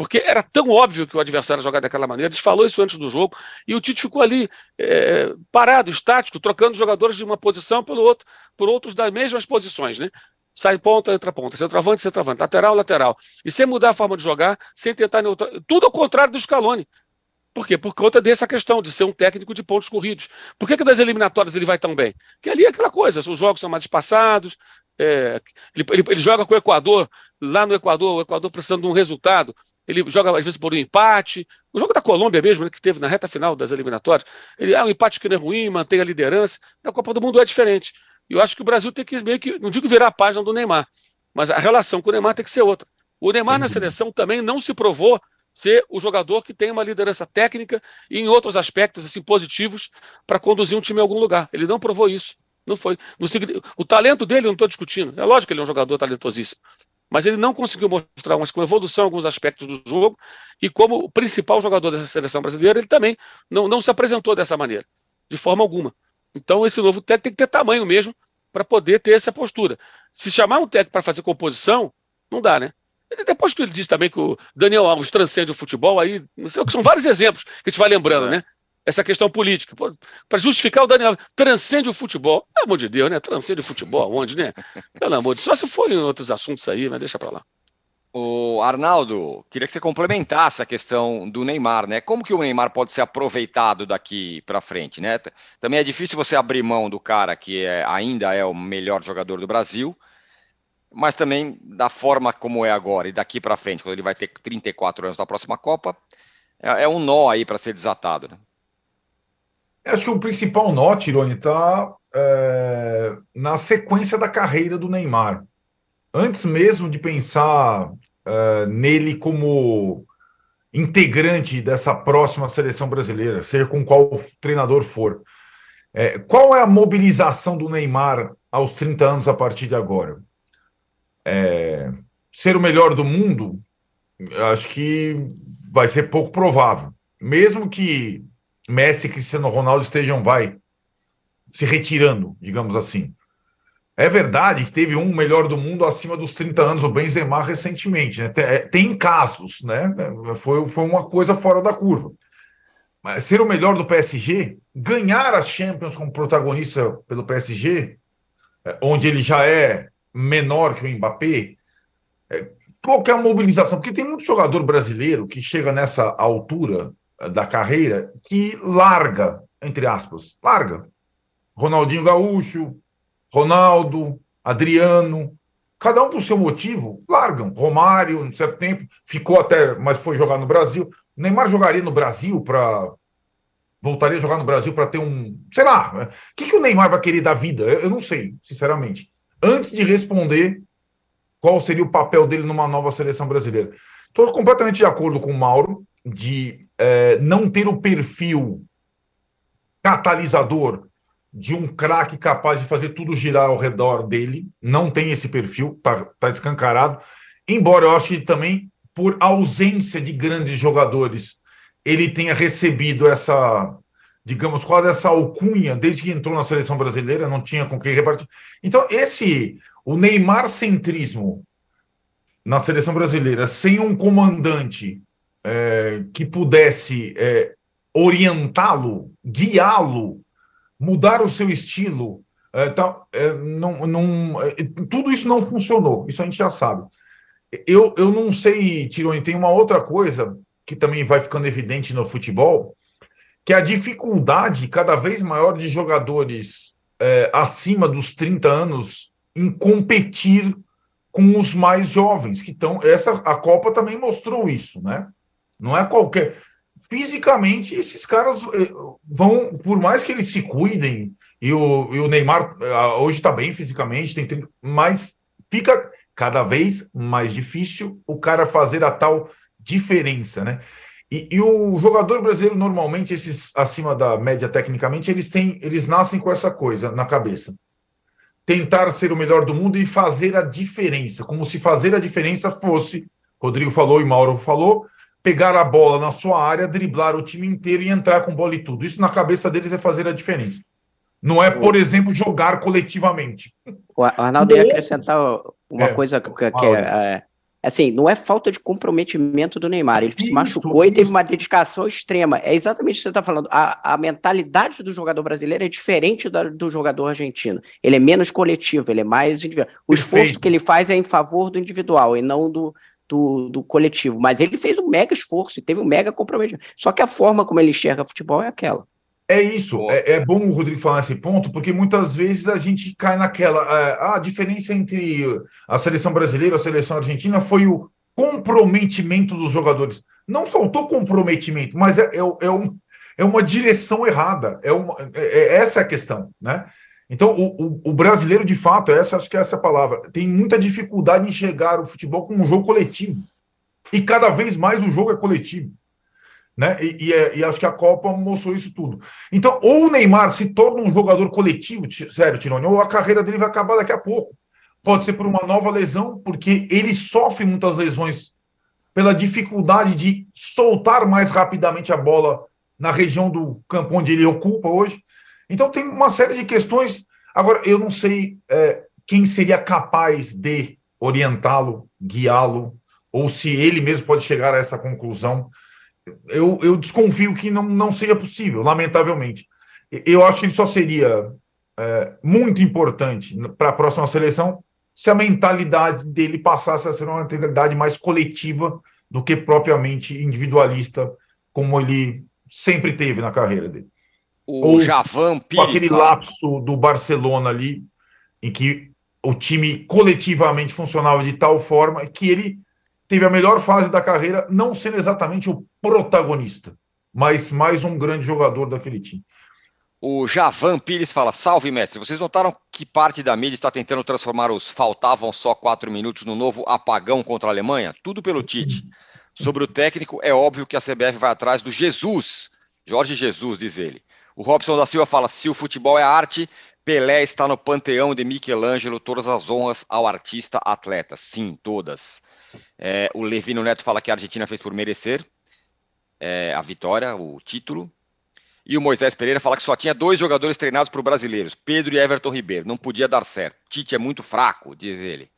porque era tão óbvio que o adversário jogar daquela maneira. Eles falou isso antes do jogo e o Tite ficou ali é, parado, estático, trocando jogadores de uma posição pelo outro, por outros das mesmas posições, né? Sai ponta, entra ponta, centroavante, centroavante, lateral, lateral. E sem mudar a forma de jogar, sem tentar neutral. Tudo ao contrário do Scaloni. Por quê? Por conta dessa questão de ser um técnico de pontos corridos. Por que, que das eliminatórias ele vai tão bem? Porque ali é aquela coisa, os jogos são mais espaçados, é, ele, ele, ele, joga com o Equador, lá no Equador, o Equador precisando de um resultado, ele joga às vezes por um empate. O jogo da Colômbia mesmo, né, que teve na reta final das eliminatórias, ele é ah, um empate que não é ruim, mantém a liderança. Na Copa do Mundo é diferente. E eu acho que o Brasil tem que meio que, não digo virar a página do Neymar, mas a relação com o Neymar tem que ser outra. O Neymar na seleção também não se provou ser o jogador que tem uma liderança técnica e em outros aspectos assim positivos para conduzir um time a algum lugar. Ele não provou isso. Não foi. O talento dele, não estou discutindo. É lógico que ele é um jogador talentosíssimo. Mas ele não conseguiu mostrar uma, evolução em alguns aspectos do jogo. E como principal jogador dessa seleção brasileira, ele também não, não se apresentou dessa maneira, de forma alguma. Então, esse novo técnico tem que ter tamanho mesmo para poder ter essa postura. Se chamar um técnico para fazer composição, não dá, né? Depois que ele disse também que o Daniel Alves transcende o futebol, aí são vários exemplos que a gente vai lembrando, é. né? essa questão política. Para justificar o Daniel, transcende o futebol. Pelo amor de Deus, né? Transcende o futebol aonde, né? Pelo amor de Deus. Só se for em outros assuntos aí, mas deixa para lá. O Arnaldo, queria que você complementasse a questão do Neymar, né? Como que o Neymar pode ser aproveitado daqui para frente, né? Também é difícil você abrir mão do cara que é, ainda é o melhor jogador do Brasil, mas também da forma como é agora e daqui para frente, quando ele vai ter 34 anos na próxima Copa, é, é um nó aí para ser desatado, né? Acho que o principal nó, Tirone, está é, na sequência da carreira do Neymar. Antes mesmo de pensar é, nele como integrante dessa próxima seleção brasileira, seja com qual treinador for. É, qual é a mobilização do Neymar aos 30 anos a partir de agora? É, ser o melhor do mundo, acho que vai ser pouco provável. Mesmo que Messi e Cristiano Ronaldo estejam, vai, se retirando, digamos assim. É verdade que teve um melhor do mundo acima dos 30 anos, o Benzema, recentemente. Né? É, tem casos, né? Foi, foi uma coisa fora da curva. Mas ser o melhor do PSG, ganhar as Champions como protagonista pelo PSG, é, onde ele já é menor que o Mbappé, é, qual que é a mobilização? Porque tem muito jogador brasileiro que chega nessa altura da carreira que larga, entre aspas, larga. Ronaldinho Gaúcho, Ronaldo, Adriano, cada um por seu motivo, largam. Romário, um certo tempo, ficou até, mas foi jogar no Brasil. Neymar jogaria no Brasil para. Voltaria a jogar no Brasil para ter um. Sei lá, o que, que o Neymar vai querer da vida? Eu, eu não sei, sinceramente. Antes de responder qual seria o papel dele numa nova seleção brasileira. Estou completamente de acordo com o Mauro de é, não ter o perfil catalisador de um craque capaz de fazer tudo girar ao redor dele. Não tem esse perfil, tá, tá escancarado. Embora eu acho que também, por ausência de grandes jogadores, ele tenha recebido essa digamos, quase essa alcunha desde que entrou na seleção brasileira, não tinha com quem repartir. Então, esse, o Neymar centrismo na seleção brasileira, sem um comandante é, que pudesse é, orientá-lo, guiá-lo, mudar o seu estilo, é, tá, não, não, é, tudo isso não funcionou, isso a gente já sabe. Eu, eu não sei, Tironi, tem uma outra coisa que também vai ficando evidente no futebol, que a dificuldade cada vez maior de jogadores é, acima dos 30 anos em competir com os mais jovens, que estão. Essa, a Copa também mostrou isso, né? Não é qualquer. Fisicamente, esses caras eh, vão, por mais que eles se cuidem, e o, e o Neymar ah, hoje está bem fisicamente, tem, mas fica cada vez mais difícil o cara fazer a tal diferença, né? E, e, o jogador brasileiro, normalmente, esses acima da média tecnicamente, eles têm, eles nascem com essa coisa na cabeça. Tentar ser o melhor do mundo e fazer a diferença, como se fazer a diferença fosse, Rodrigo falou e Mauro falou, pegar a bola na sua área, driblar o time inteiro e entrar com bola e tudo. Isso na cabeça deles é fazer a diferença. Não é, por exemplo, jogar coletivamente. O Arnaldo ia acrescentar uma é, coisa que, que é, é, assim, não é falta de comprometimento do Neymar. Ele isso, se machucou isso. e teve uma dedicação extrema. É exatamente o que você está falando. A, a mentalidade do jogador brasileiro é diferente da, do jogador argentino. Ele é menos coletivo, ele é mais individual. O Perfeito. esforço que ele faz é em favor do individual e não do, do, do, coletivo. Mas ele fez um mega esforço e teve um mega comprometimento. Só que a forma como ele enxerga futebol é aquela. É isso. É, é, bom o Rodrigo falar esse ponto, porque muitas vezes a gente cai naquela. É, ah, a diferença entre a seleção brasileira e a seleção argentina foi o comprometimento dos jogadores. Não faltou comprometimento, mas é, é, é, um, é uma direção errada. É, uma, é, é essa é a questão, né? Então, o, o, o, brasileiro, de fato, essa acho que é essa palavra, tem muita dificuldade em chegar o futebol com um jogo coletivo. E cada vez mais o jogo é coletivo. Né? E, e, é, e, acho que a Copa mostrou isso tudo. Então, ou o Neymar se torna um jogador coletivo, sério, Tironi, ou a carreira dele vai acabar daqui a pouco. Pode ser por uma nova lesão, porque ele sofre muitas lesões pela dificuldade de soltar mais rapidamente a bola na região do campo onde ele ocupa hoje. Então tem uma série de questões. Agora, eu não sei é, quem seria capaz de orientá-lo, guiá-lo, ou se ele mesmo pode chegar a essa conclusão. Eu, eu desconfio que não, não seria possível, lamentavelmente. Eu acho que ele só seria é, muito importante para a próxima seleção se a mentalidade dele passasse a ser uma mentalidade mais coletiva do que propriamente individualista, como ele sempre teve na carreira dele o Ou Javan Pires. Com aquele lapso do Barcelona ali, em que o time coletivamente funcionava de tal forma que ele teve a melhor fase da carreira, não sendo exatamente o protagonista, mas mais um grande jogador daquele time. O Javan Pires fala: Salve, mestre. Vocês notaram que parte da mídia está tentando transformar os faltavam só quatro minutos no novo apagão contra a Alemanha? Tudo pelo. Tite. Sobre o técnico, é óbvio que a CBF vai atrás do Jesus. Jorge Jesus, diz ele. O Robson da Silva fala: se o futebol é arte, Pelé está no panteão de Michelangelo, todas as honras ao artista atleta. Sim, todas. É, o Levino Neto fala que a Argentina fez por merecer é, a vitória, o título. E o Moisés Pereira fala que só tinha dois jogadores treinados por brasileiros, Pedro e Everton Ribeiro. Não podia dar certo. Tite é muito fraco, diz ele.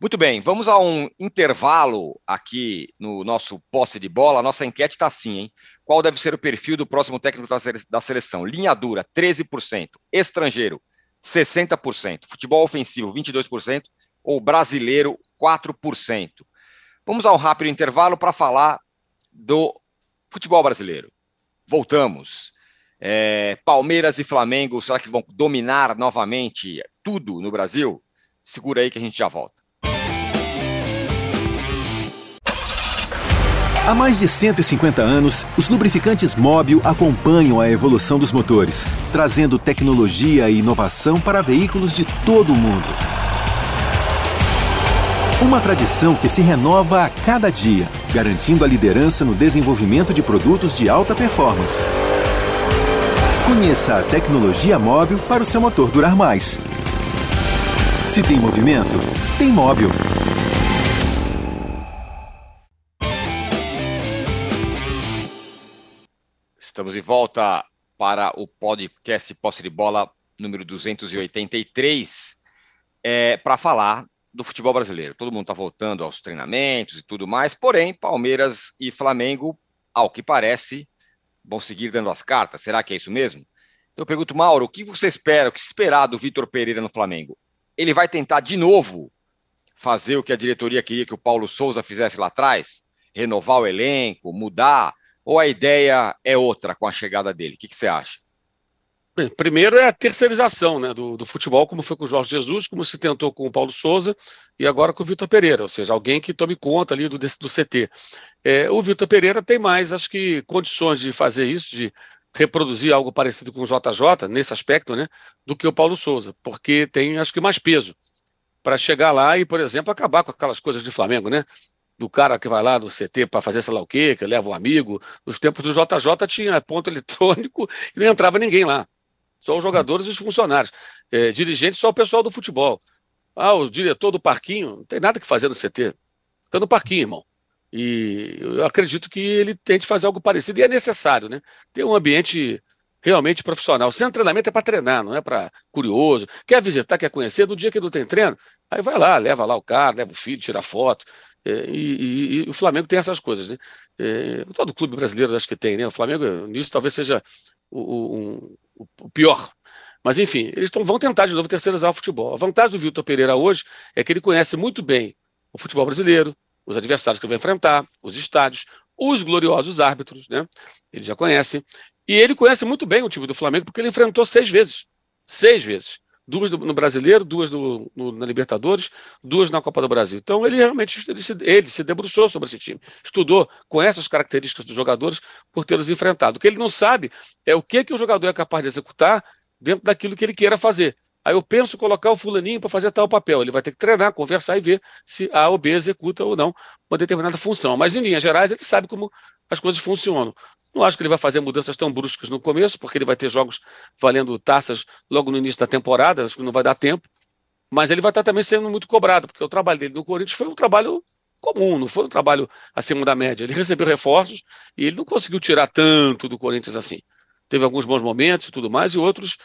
Muito bem, vamos a um intervalo aqui no nosso posse de bola. A nossa enquete está assim, hein? Qual deve ser o perfil do próximo técnico da seleção? Linha dura, 13%. Estrangeiro, 60%. Futebol ofensivo, 22%. Ou brasileiro, 4%. Vamos a um rápido intervalo para falar do futebol brasileiro. Voltamos. É, Palmeiras e Flamengo, será que vão dominar novamente tudo no Brasil? Segura aí que a gente já volta. Há mais de 150 anos, os lubrificantes Móbil acompanham a evolução dos motores, trazendo tecnologia e inovação para veículos de todo o mundo. Uma tradição que se renova a cada dia, garantindo a liderança no desenvolvimento de produtos de alta performance. Conheça a tecnologia móvel para o seu motor durar mais. Se tem movimento, tem móvel. Estamos de volta para o podcast Posse de Bola número 283 é, para falar do futebol brasileiro. Todo mundo está voltando aos treinamentos e tudo mais, porém, Palmeiras e Flamengo, ao que parece, vão seguir dando as cartas. Será que é isso mesmo? Eu pergunto, Mauro, o que você espera, o que esperar do Vitor Pereira no Flamengo? Ele vai tentar de novo fazer o que a diretoria queria que o Paulo Souza fizesse lá atrás? Renovar o elenco, mudar? Ou a ideia é outra com a chegada dele? O que, que você acha? Bem, primeiro é a terceirização né, do, do, futebol, como foi com o Jorge Jesus, como se tentou com o Paulo Souza e agora com o Vitor Pereira, ou seja, alguém que tome conta ali do, do CT. É, o Vitor Pereira tem mais, acho que, condições de fazer isso, de reproduzir algo parecido com o JJ, nesse aspecto, né, do que o Paulo Souza, porque tem, acho que, mais peso para chegar lá e, por exemplo, acabar com aquelas coisas de Flamengo, né? Do cara que vai lá no CT para fazer sei lá o quê, que leva um amigo. Nos tempos do JJ tinha ponto eletrônico e não entrava ninguém lá. Só os jogadores e os funcionários. É, dirigente, só o pessoal do futebol. Ah, o diretor do parquinho, não tem nada que fazer no CT. Fica no parquinho, irmão. E eu acredito que ele tente fazer algo parecido, e é necessário, né? Ter um ambiente realmente profissional. Sem treinamento é para treinar, não é para curioso. Quer visitar, quer conhecer, no dia que não tem treino, aí vai lá, leva lá o cara, leva o filho, tira foto. É, e, e, e, o Flamengo tem essas coisas, né? É, todo clube brasileiro acho que tem, né? O Flamengo, nisso, talvez seja o, um, o pior. Mas, enfim, eles tão, vão tentar de novo terceirizar o futebol. A vantagem do Vitor Pereira hoje é que ele conhece muito bem o futebol brasileiro, os adversários que vai enfrentar, os estádios, os gloriosos árbitros, né? Ele já conhece. E ele conhece muito bem o time do Flamengo, porque ele enfrentou seis vezes. Seis vezes. Duas no Brasileiro, duas no, no, na Libertadores, duas na Copa do Brasil. Então ele realmente ele se, ele se debruçou sobre esse time, estudou, conhece as características dos jogadores por tê-los enfrentado. O que ele não sabe é o que, que o jogador é capaz de executar dentro daquilo que ele queira fazer. Aí eu penso colocar o fulaninho para fazer tal papel. Ele vai ter que treinar, conversar e ver se A ou B executa ou não uma determinada função. Mas, em linhas gerais, ele sabe como as coisas funcionam. Não acho que ele vai fazer mudanças tão bruscas no começo, porque ele vai ter jogos valendo taças logo no início da temporada, acho que não vai dar tempo. Mas ele vai estar também sendo muito cobrado, porque o trabalho dele no Corinthians foi um trabalho comum, não foi um trabalho acima da média. Ele recebeu reforços e ele não conseguiu tirar tanto do Corinthians assim. Teve alguns bons momentos e tudo mais, e outros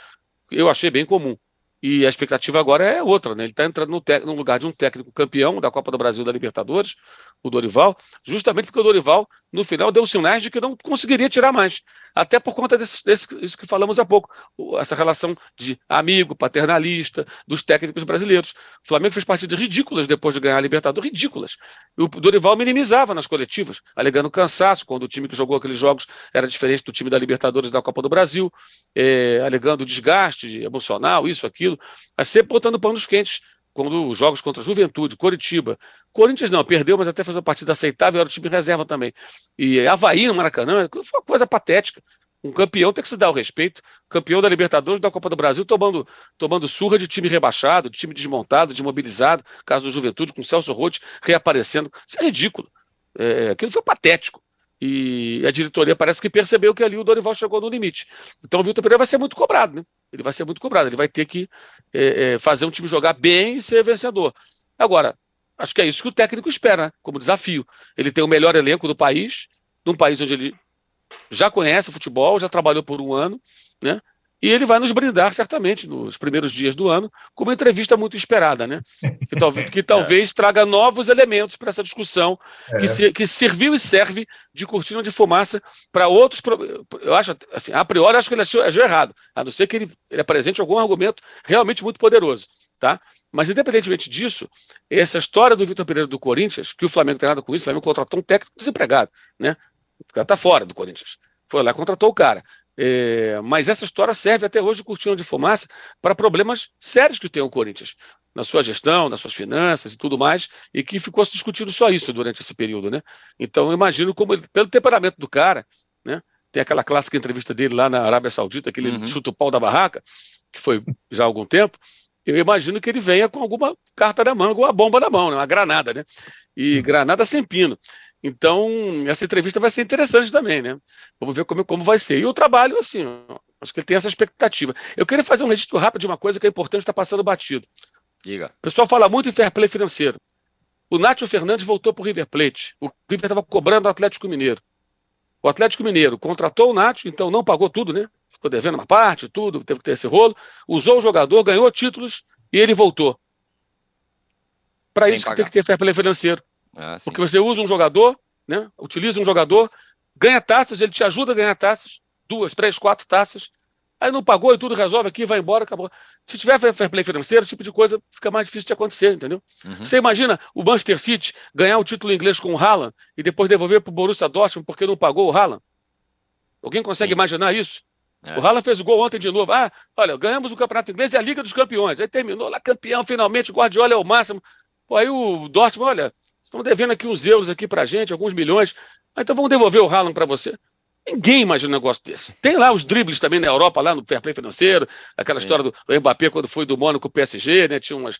eu achei bem comum. E a expectativa agora é outra, né? Ele está entrando no, no, lugar de um técnico campeão da Copa do Brasil da Libertadores, o Dorival, justamente porque o Dorival, no final, deu sinais de que não conseguiria tirar mais. Até por conta desse, desse isso que falamos há pouco, essa relação de amigo, paternalista, dos técnicos brasileiros. O Flamengo fez partidas ridículas depois de ganhar a Libertadores, ridículas. E o Dorival minimizava nas coletivas, alegando cansaço, quando o time que jogou aqueles jogos era diferente do time da Libertadores da Copa do Brasil, é, alegando desgaste emocional, isso, aquilo mas sempre botando panos quentes. Quando os jogos contra Juventude, Coritiba, Corinthians não, perdeu, mas até fez uma partida aceitável, era o time reserva também. E Havaí no Maracanã, foi uma coisa patética. Um campeão tem que se dar o respeito. Campeão da Libertadores da Copa do Brasil tomando, tomando surra de time rebaixado, de time desmontado, desmobilizado. Caso do Juventude, com Celso Roth reaparecendo. Isso é ridículo. É, aquilo foi patético. E a diretoria parece que percebeu que ali o Dorival chegou no limite. Então o Vitor Pereira vai ser muito cobrado, né? Ele vai ser muito cobrado. Ele vai ter que é, é, fazer um time jogar bem e ser vencedor. Agora, acho que é isso que o técnico espera, né? como desafio. Ele tem o melhor elenco do país, num país onde ele já conhece o futebol, já trabalhou por um ano, né? E ele vai nos brindar, certamente, nos primeiros dias do ano, com uma entrevista muito esperada, né? Que, talvez, que talvez traga novos elementos para essa discussão, é. que, se, que serviu e serve de cortina de fumaça para outros. Eu acho, assim, a priori, acho que ele achou errado, a não ser que ele, ele apresente algum argumento realmente muito poderoso, tá? Mas, independentemente disso, essa história do Vitor Pereira do Corinthians, que o Flamengo tem nada com isso, o Flamengo contratou um técnico desempregado, né? O cara está fora do Corinthians. Foi lá, contratou o cara. É, mas essa história serve até hoje de cortina de fumaça para problemas sérios que tem o Corinthians, na sua gestão, nas suas finanças e tudo mais, e que ficou se discutindo só isso durante esse período. Né? Então, eu imagino como, ele, pelo temperamento do cara, né? tem aquela clássica entrevista dele lá na Arábia Saudita, que ele uhum. chuta o pau da barraca, que foi já há algum tempo, eu imagino que ele venha com alguma carta na mão, alguma bomba na mão, né? uma granada, né? E uhum. granada sem pino. Então, essa entrevista vai ser interessante também, né? Vamos ver como, como vai ser. E o trabalho, assim, acho que ele tem essa expectativa. Eu queria fazer um registro rápido de uma coisa que é importante, está passando batido. Diga. O pessoal fala muito em fair play financeiro. O Nátio Fernandes voltou para o River Plate. O River estava cobrando o Atlético Mineiro. O Atlético Mineiro contratou o Nacho, então não pagou tudo, né? Ficou devendo uma parte, tudo, teve que ter esse rolo. Usou o jogador, ganhou títulos e ele voltou. Para isso que tem que ter fair play financeiro. Ah, Porque você usa um jogador, né? Utiliza um jogador, ganha taças, ele te ajuda a ganhar taças, duas, três, quatro taças. Aí não pagou e tudo resolve aqui, vai embora, acabou. Se tiver fair play financeiro, esse tipo de coisa fica mais difícil de acontecer, entendeu? Uhum. Você imagina o Manchester City ganhar o título inglês com o Haaland e depois devolver para o Borussia Dortmund porque não pagou o Haaland? Alguém consegue Sim. imaginar isso? É. O Haaland fez o gol ontem de novo. Ah, olha, ganhamos o Campeonato Inglês e a Liga dos Campeões. Aí terminou lá campeão, finalmente, o Guardiola é o máximo. Pô, aí o Dortmund, olha, estão devendo aqui uns euros aqui pra gente, alguns milhões. Ah, então vamos devolver o Haaland para você. Ninguém imagina um negócio desse. Tem lá os dribles também na Europa, lá no fair play financeiro, aquela Sim. história do Mbappé quando foi do Mônaco PSG, né? Tinha umas.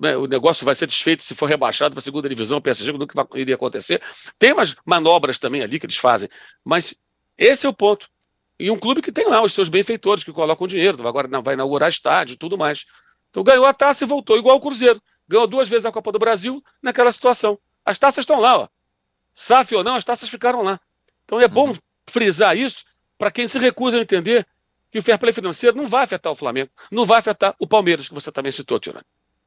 Né, o negócio vai ser desfeito se for rebaixado para a segunda divisão, o PSG, nunca iria acontecer. Tem umas manobras também ali que eles fazem. Mas esse é o ponto. E um clube que tem lá os seus benfeitores, que colocam dinheiro, agora vai inaugurar estádio e tudo mais. Então ganhou a taça e voltou, igual o Cruzeiro. Ganhou duas vezes a Copa do Brasil naquela situação. As taças estão lá, ó. SAF ou não, as taças ficaram lá. Então é bom uhum frisar isso para quem se recusa a entender que o fair play financeiro não vai afetar o Flamengo, não vai afetar o Palmeiras, que você também citou, Tirani.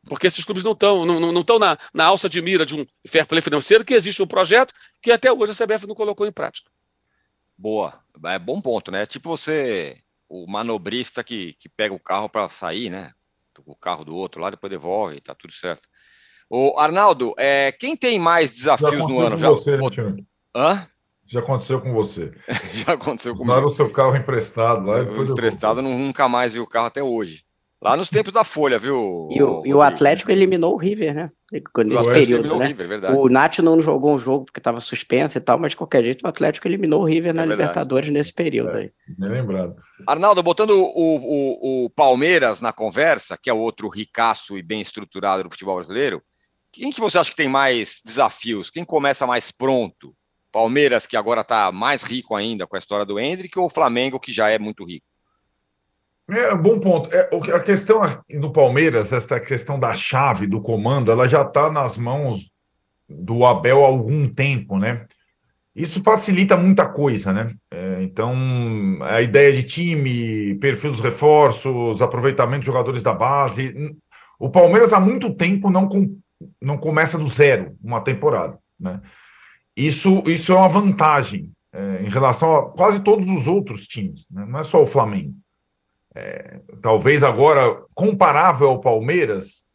Porque esses clubes não estão não, não, não na, na alça de mira de um fair play financeiro, que existe um projeto que até hoje a CBF não colocou em prática. Boa. É bom ponto, né? Tipo você, o manobrista que, que pega o carro para sair, né? O carro do outro lá, depois devolve, tá tudo certo. O Arnaldo, é, quem tem mais desafios no ano? Já, você, né, Hã? já aconteceu com você. já aconteceu comigo. Usaram o seu carro emprestado lá. emprestado, eu... nunca mais vi o carro até hoje. Lá nos tempos da Folha, viu? E o, e o Atlético eliminou o River, né? Nesse período, né? O, o Nath não jogou um jogo porque estava suspenso e tal, mas de qualquer jeito o Atlético eliminou o River é na verdade. Libertadores nesse período é, aí. Nem lembrado. Arnaldo, botando o, o, o, Palmeiras na conversa, que é o outro ricaço e bem estruturado do futebol brasileiro, quem que você acha que tem mais desafios? Quem começa mais pronto? Palmeiras, que agora está mais rico ainda com a história do Hendrick, ou o Flamengo, que já é muito rico? É bom ponto. É, a questão do Palmeiras, essa questão da chave, do comando, ela já está nas mãos do Abel há algum tempo, né? Isso facilita muita coisa, né? É, então, a ideia de time, perfil dos reforços, aproveitamento de jogadores da base. O Palmeiras há muito tempo não, com, não começa do zero uma temporada, né? Isso, isso é uma vantagem é, em relação a quase todos os outros times, né? não é só o Flamengo. É, talvez agora comparável ao Palmeiras,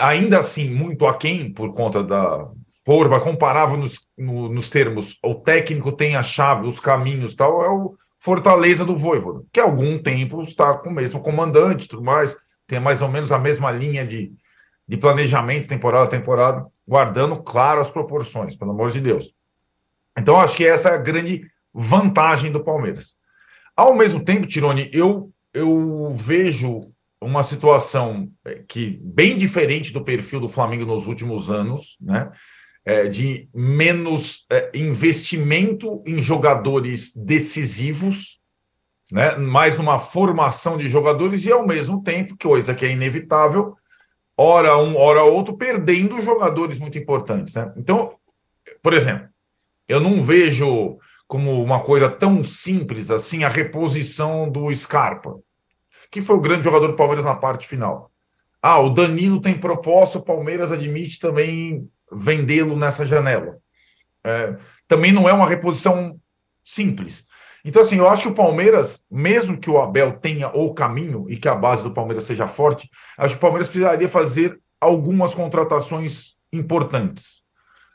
ainda assim muito aquém por conta da forma, comparável nos, no, nos termos, o técnico tem a chave, os caminhos tal, é o Fortaleza do Voivoda, que há algum tempo está com o mesmo comandante tudo mais, tem mais ou menos a mesma linha de, de planejamento, temporada a temporada guardando, claro, as proporções, pelo amor de Deus. Então, acho que essa é a grande vantagem do Palmeiras. Ao mesmo tempo, Tirone, eu, eu vejo uma situação é, que bem diferente do perfil do Flamengo nos últimos anos, né? É, de menos é, investimento em jogadores decisivos, né? mais numa formação de jogadores e, ao mesmo tempo, coisa que é inevitável, hora um, hora outro, perdendo jogadores muito importantes. Né? Então, por exemplo, eu não vejo como uma coisa tão simples assim a reposição do Scarpa, que foi o grande jogador do Palmeiras na parte final. Ah, o Danilo tem proposta, o Palmeiras admite também vendê-lo nessa janela. É, também não é uma reposição simples. Então, assim, eu acho que o Palmeiras, mesmo que o Abel tenha o caminho e que a base do Palmeiras seja forte, acho que o Palmeiras precisaria fazer algumas contratações importantes.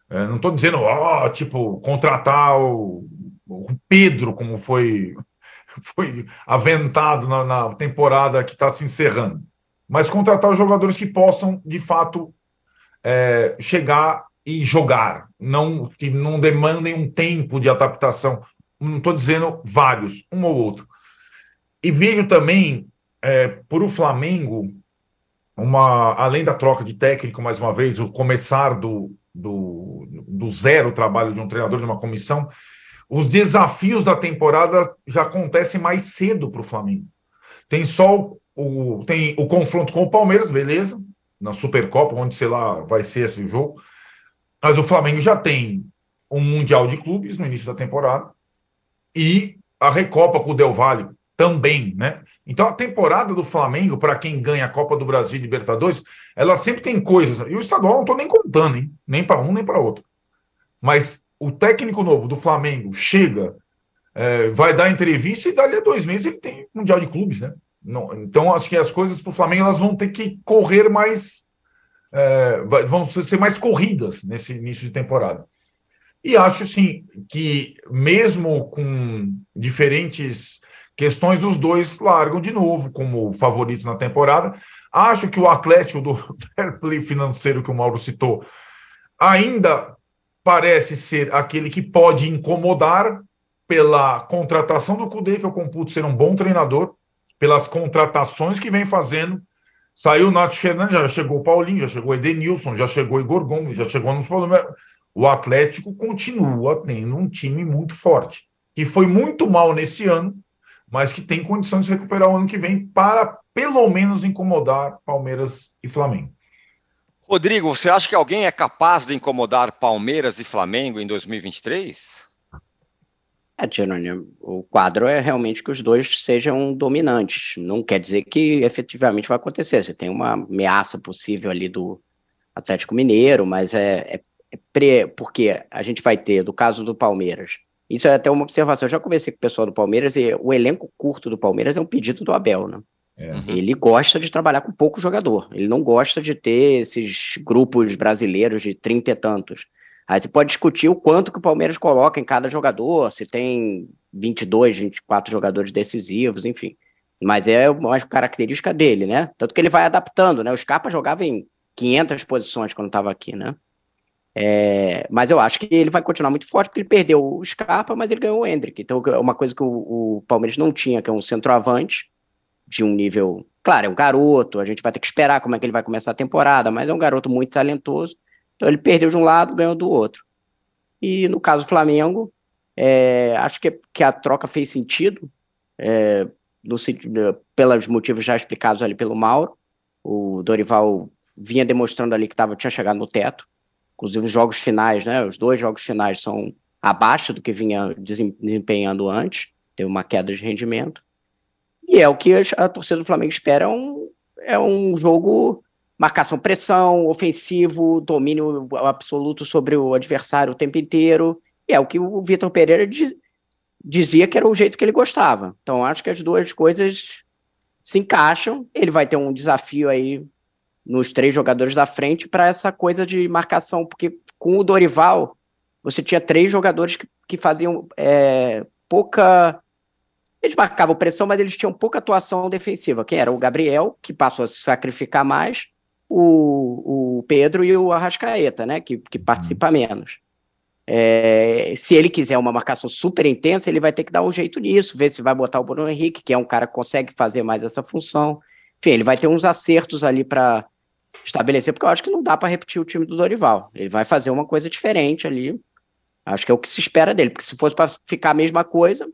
É, não estou dizendo, ó, tipo, contratar o, o, Pedro, como foi, foi aventado na, na temporada que está se encerrando, mas contratar os jogadores que possam, de fato, é, chegar e jogar, não que não demandem um tempo de adaptação não estou dizendo vários, um ou outro. E vejo também, é, por o Flamengo, uma, além da troca de técnico, mais uma vez, o começar do, do, do zero trabalho de um treinador, de uma comissão, os desafios da temporada já acontecem mais cedo para o Flamengo. Tem só o, o, tem o confronto com o Palmeiras, beleza, na Supercopa, onde sei lá vai ser esse jogo, mas o Flamengo já tem um Mundial de Clubes no início da temporada e a Recopa com o Del Valle também, né? Então a temporada do Flamengo, para quem ganha a Copa do Brasil e Libertadores, ela sempre tem coisas. E o estadual não estou nem contando, hein? Nem para um nem para outro. Mas o técnico novo do Flamengo chega, é, vai dar entrevista e dali a dois meses ele tem Mundial de Clubes, né? Não, então acho que as coisas para o Flamengo elas vão ter que correr mais, é, vão ser mais corridas nesse início de temporada. E acho assim que mesmo com diferentes questões, os dois largam de novo como favoritos na temporada. Acho que o Atlético do fair play financeiro que o Mauro citou ainda parece ser aquele que pode incomodar pela contratação do Cudê, que eu computo ser um bom treinador, pelas contratações que vem fazendo. Saiu o Nath Fernandes, já chegou o Paulinho, já chegou o Edenilson, já chegou o Igor Gomes, já chegou problemas. O Atlético continua tendo um time muito forte, que foi muito mal nesse ano, mas que tem condições de recuperar o ano que vem para pelo menos incomodar Palmeiras e Flamengo. Rodrigo, você acha que alguém é capaz de incomodar Palmeiras e Flamengo em 2023? É, Tirone, o quadro é realmente que os dois sejam dominantes. Não quer dizer que efetivamente vai acontecer. Você tem uma ameaça possível ali do Atlético Mineiro, mas é, é, é pre... porque a gente vai ter, do caso do Palmeiras, isso é até uma observação. Eu já conversei com o pessoal do Palmeiras e o elenco curto do Palmeiras é um pedido do Abel, né? É. Ele gosta de trabalhar com pouco jogador. Ele não gosta de ter esses grupos brasileiros de trinta e tantos. Aí você pode discutir o quanto que o Palmeiras coloca em cada jogador, se tem 22, 24 jogadores decisivos, enfim. Mas é uma característica dele, né? Tanto que ele vai adaptando, né? O Scarpa jogava em 500 posições quando estava aqui, né? É, mas eu acho que ele vai continuar muito forte, porque ele perdeu o Scarpa, mas ele ganhou o Hendrick. Então, é uma coisa que o, o, Palmeiras não tinha, que é um centroavante de um nível. Claro, é um garoto, a gente vai ter que esperar como é que ele vai começar a temporada, mas é um garoto muito talentoso. Então, ele perdeu de um lado, ganhou do outro. E no caso do Flamengo, é, acho que, que a troca fez sentido, é, no, pelos motivos já explicados ali pelo Mauro. O Dorival vinha demonstrando ali que tava, tinha chegado no teto Inclusive os jogos finais, né? Os dois jogos finais são abaixo do que vinha desempenhando antes, teve uma queda de rendimento. E é o que a torcida do Flamengo espera, é um, é um jogo marcação pressão, ofensivo, domínio absoluto sobre o adversário o tempo inteiro. E é o que o Vitor Pereira diz, dizia que era o jeito que ele gostava. Então acho que as duas coisas se encaixam. Ele vai ter um desafio aí nos três jogadores da frente para essa coisa de marcação, porque com o Dorival você tinha três jogadores que, que faziam é, pouca. Eles marcavam pressão, mas eles tinham pouca atuação defensiva. Quem era? O Gabriel, que passou a se sacrificar mais, o, o Pedro e o Arrascaeta, né? Que, que participa menos. É, se ele quiser uma marcação super intensa, ele vai ter que dar um jeito nisso, ver se vai botar o Bruno Henrique, que é um cara que consegue fazer mais essa função. Enfim, ele vai ter uns acertos ali para estabelecer, porque eu acho que não dá para repetir o time do Dorival. Ele vai fazer uma coisa diferente ali. Acho que é o que se espera dele, porque se fosse para ficar a mesma coisa,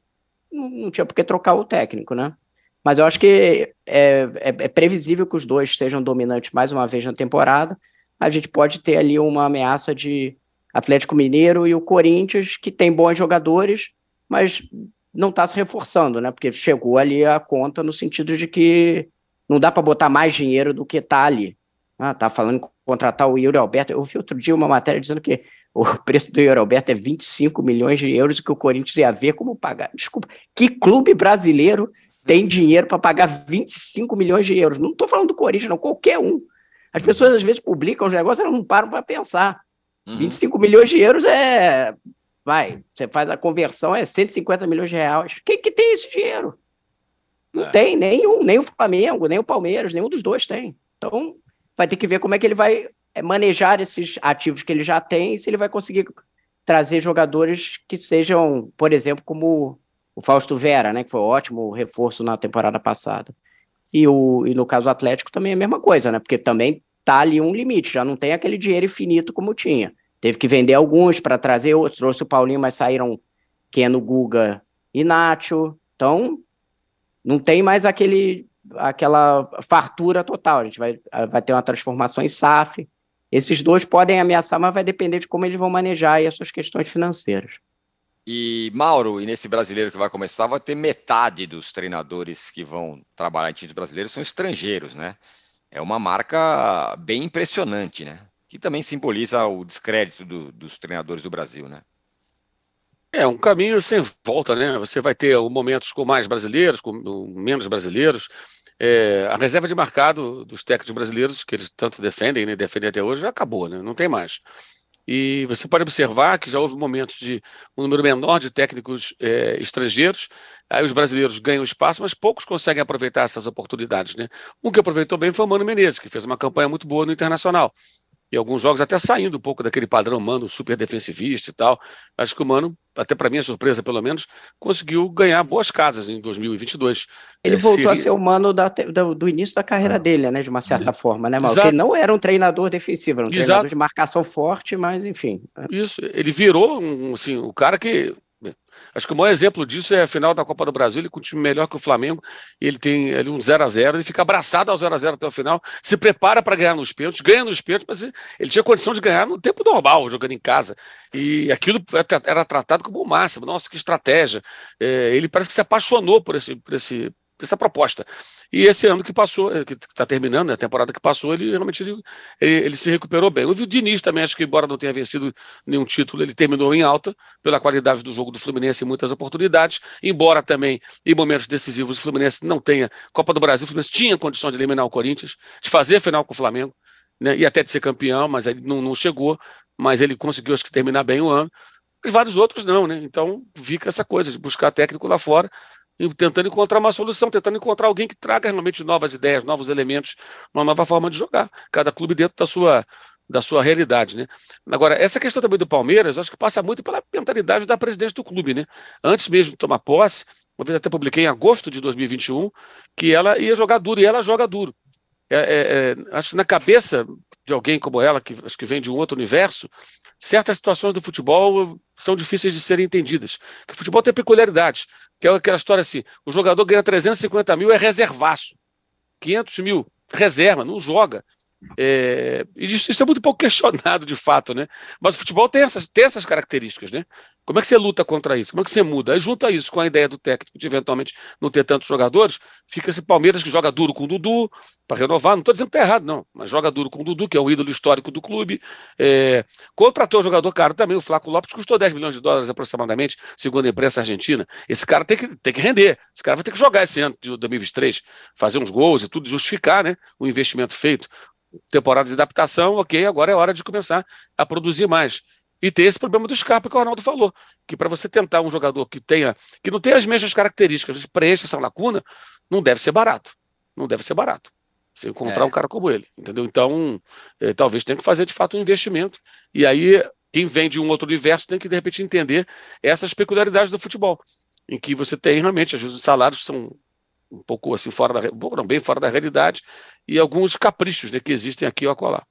não, tinha por que trocar o técnico, né? Mas eu acho que é, é, é, previsível que os dois sejam dominantes mais uma vez na temporada. A gente pode ter ali uma ameaça de Atlético Mineiro e o Corinthians, que tem bons jogadores, mas não está se reforçando, né? Porque chegou ali a conta no sentido de que não dá para botar mais dinheiro do que está ali. Ah, tá falando em contratar o Yuri Alberto. Eu vi outro dia uma matéria dizendo que o preço do Yuri Alberto é 25 milhões de euros e que o Corinthians ia ver como pagar. Desculpa, que clube brasileiro tem dinheiro para pagar 25 milhões de euros? Não estou falando do Corinthians, não, qualquer um. As pessoas às vezes publicam os negócios e não param para pensar. Uhum. 25 milhões de euros é. Vai, você faz a conversão, é 150 milhões de reais. Quem que tem esse dinheiro? Não é. tem nenhum, nem o Flamengo, nem o Palmeiras, nenhum dos dois tem. Então, vai ter que ver como é que ele vai manejar esses ativos que ele já tem se ele vai conseguir trazer jogadores que sejam, por exemplo, como o Fausto Vera, né, que foi um ótimo reforço na temporada passada. E, o, e no caso do Atlético também é a mesma coisa, né? Porque também tá ali um limite, já não tem aquele dinheiro infinito como tinha. Teve que vender alguns para trazer outros, trouxe o Paulinho, mas saíram Keno, Guga e Nacho. Então, não tem mais aquele aquela fartura total. A gente vai, vai ter uma transformação em SAF. Esses dois podem ameaçar, mas vai depender de como eles vão manejar as suas questões financeiras. E Mauro, e nesse brasileiro que vai começar, vai ter metade dos treinadores que vão trabalhar em times brasileiros são estrangeiros, né? É uma marca bem impressionante, né? Que também simboliza o descrédito do, dos treinadores do Brasil, né? É um caminho sem volta, né? Você vai ter momentos com mais brasileiros, com menos brasileiros. É, a reserva de mercado dos técnicos brasileiros, que eles tanto defendem, né, defendem até hoje, já acabou, né? Não tem mais. E você pode observar que já houve momentos de um número menor de técnicos é, estrangeiros, aí os brasileiros ganham espaço, mas poucos conseguem aproveitar essas oportunidades. Né? Um que aproveitou bem foi o Mano Menezes, que fez uma campanha muito boa no Internacional e alguns jogos até saindo um pouco daquele padrão Mano super defensivista e tal. Acho que o Mano, até para minha surpresa pelo menos, conseguiu ganhar boas casas em 2022. Ele é, voltou seria... a ser o Mano da, do, do, início da carreira ah. dele, né, de uma certa forma, né, Mal? Ele não era um treinador defensivo, era um Exato. treinador de marcação forte, mas enfim. Isso, ele virou um, assim, o cara que Acho que o maior exemplo disso é a final da Copa do Brasil, ele com um time melhor que o Flamengo, ele tem ali um 0 a 0 ele fica abraçado ao 0 a 0 até o final, se prepara para ganhar nos pênaltis, ganha nos pênaltis, mas ele tinha condição de ganhar no tempo normal, jogando em casa. E aquilo era tratado como o máximo. Nossa, que estratégia. É, ele parece que se apaixonou por esse, por esse, essa proposta. E esse ano que passou, eh, que está terminando, né, a temporada que passou, ele realmente ele, ele, ele, se recuperou bem. O Diniz também, acho que embora não tenha vencido nenhum título, ele terminou em alta pela qualidade do jogo do Fluminense e muitas oportunidades. Embora também, em momentos decisivos, o Fluminense não tenha Copa do Brasil, o Fluminense tinha condições de eliminar o Corinthians, de fazer final com o Flamengo, né, e até de ser campeão, mas ele não, não chegou, mas ele conseguiu, acho que, terminar bem o ano. E vários outros não, né? Então fica essa coisa de buscar técnico lá fora tentando encontrar uma solução, tentando encontrar alguém que traga realmente novas ideias, novos elementos, uma nova forma de jogar. Cada clube dentro da sua, da sua realidade, né? Agora, essa questão também do Palmeiras, acho que passa muito pela mentalidade da presidente do clube, né? Antes mesmo de tomar posse, uma vez até publiquei em agosto de 2021, que ela ia jogar duro, e ela joga duro. É, é, é, acho que na cabeça de alguém como ela, que acho que vem de um outro universo, certas situações do futebol são difíceis de serem entendidas. Que o futebol tem peculiaridades, que é aquela história assim: o jogador ganha 350 mil, é reservaço. 500 mil, reserva, não joga. É, isso é muito pouco questionado de fato, né? Mas o futebol tem essas, tem essas características, né? Como é que você luta contra isso? Como é que você muda? Aí junta isso com a ideia do técnico de eventualmente não ter tantos jogadores, fica esse Palmeiras que joga duro com o Dudu para renovar. Não estou dizendo que está errado, não, mas joga duro com o Dudu, que é um ídolo histórico do clube. É, contratou o jogador caro também, o Flaco Lopes custou 10 milhões de dólares aproximadamente, segundo a imprensa argentina. Esse cara tem que, tem que render, esse cara vai ter que jogar esse ano de 2023, fazer uns gols e tudo, justificar né, o investimento feito temporada de adaptação, ok, agora é hora de começar a produzir mais. E tem esse problema do Scarpa que o Arnaldo falou, que para você tentar um jogador que tenha, que não tenha as mesmas características, preencha essa lacuna, não deve ser barato. Não deve ser barato. Você encontrar é. um cara como ele, entendeu? Então, é, talvez tenha que fazer de fato um investimento. E aí, quem vem de um outro universo tem que, de repente, entender essas peculiaridades do futebol, em que você tem realmente, às vezes, os salários são um pouco assim fora da, um pouco não, bem fora da realidade, e alguns caprichos né, que existem aqui ou acolá.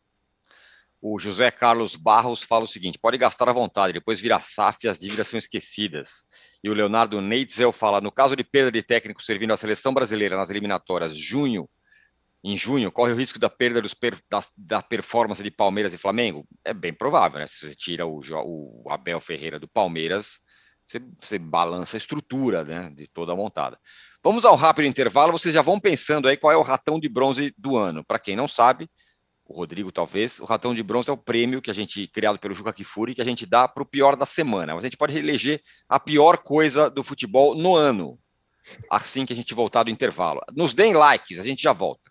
O José Carlos Barros fala o seguinte: pode gastar à vontade, depois vira SAF e as dívidas são esquecidas. E o Leonardo Neitzel fala: no caso de perda de técnico servindo a seleção brasileira nas eliminatórias junho, em junho, corre o risco da perda per, da, da, performance de Palmeiras e Flamengo? É bem provável, né? Se você tira o, o Abel Ferreira do Palmeiras, você, você balança a estrutura né, de toda a montada. Vamos ao rápido intervalo, vocês já vão pensando aí qual é o ratão de bronze do ano. Para quem não sabe, o Rodrigo talvez, o ratão de bronze é o prêmio que a gente, criado pelo Juca Kifuri, que a gente dá para o pior da semana. Mas a gente pode eleger a pior coisa do futebol no ano, assim que a gente voltar do intervalo. Nos deem likes, a gente já volta.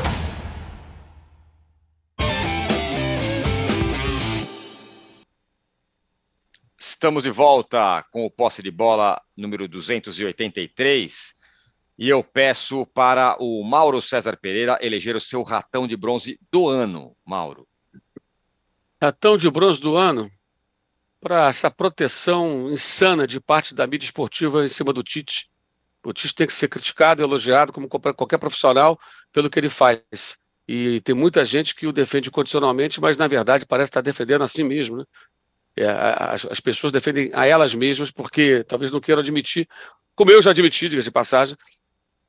Estamos de volta com o posse de bola número 283 e eu peço para o Mauro César Pereira eleger o seu ratão de bronze do ano, Mauro. Ratão de bronze do ano? Para essa proteção insana de parte da mídia esportiva em cima do Tite. O Tite tem que ser criticado e elogiado, como qualquer profissional, pelo que ele faz. E tem muita gente que o defende condicionalmente, mas na verdade parece estar defendendo a si mesmo. Né? É, as, as, pessoas defendem a elas mesmas porque talvez não queiram admitir, como eu já admiti, diga de passagem,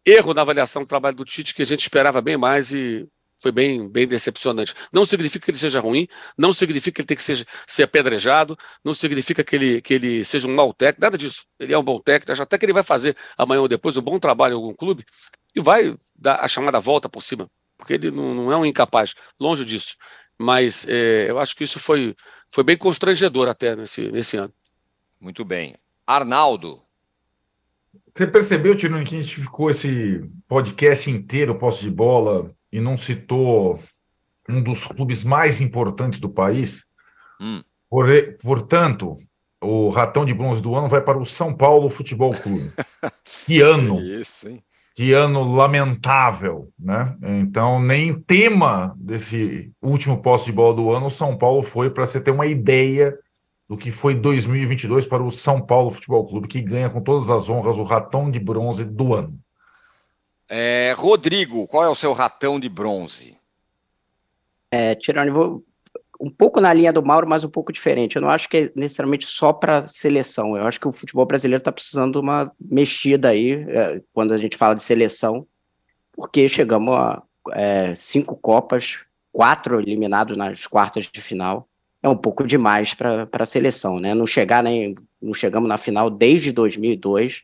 erro na avaliação do trabalho do Tite que a gente esperava bem mais e foi bem, bem decepcionante. Não significa que ele seja ruim, não significa que ele tem que ser, ser apedrejado, não significa que ele, que ele seja um mau técnico, nada disso. Ele é um bom técnico, acho até que ele vai fazer amanhã ou depois um bom trabalho em algum clube e vai dar a chamada volta por cima, porque ele não, não é um incapaz, longe disso mas é, eu acho que isso foi, foi bem constrangedor até nesse, nesse ano. Muito bem. Arnaldo. Você percebeu, Tino, que a gente ficou esse podcast inteiro, posse de bola, e não citou um dos clubes mais importantes do país? Hum. Por, portanto, o ratão de bronze do ano vai para o São Paulo Futebol Clube. que ano! Isso, hein? Que ano lamentável, né? Então, nem tema desse último posse de bola do ano, o São Paulo foi para você ter uma ideia do que foi 2022 para o São Paulo Futebol Clube, que ganha com todas as honras o ratão de bronze do ano. É, Rodrigo, qual é o seu ratão de bronze? É, Tirone, vou um pouco na linha do Mauro, mas um pouco diferente. Eu não acho que é necessariamente só para seleção. Eu acho que o futebol brasileiro está precisando de uma mexida aí, é, quando a gente fala de seleção, porque chegamos a é, cinco Copas, quatro eliminados nas quartas de final. É um pouco demais para a seleção, né? Não chegar nem, não chegamos na final desde 2002.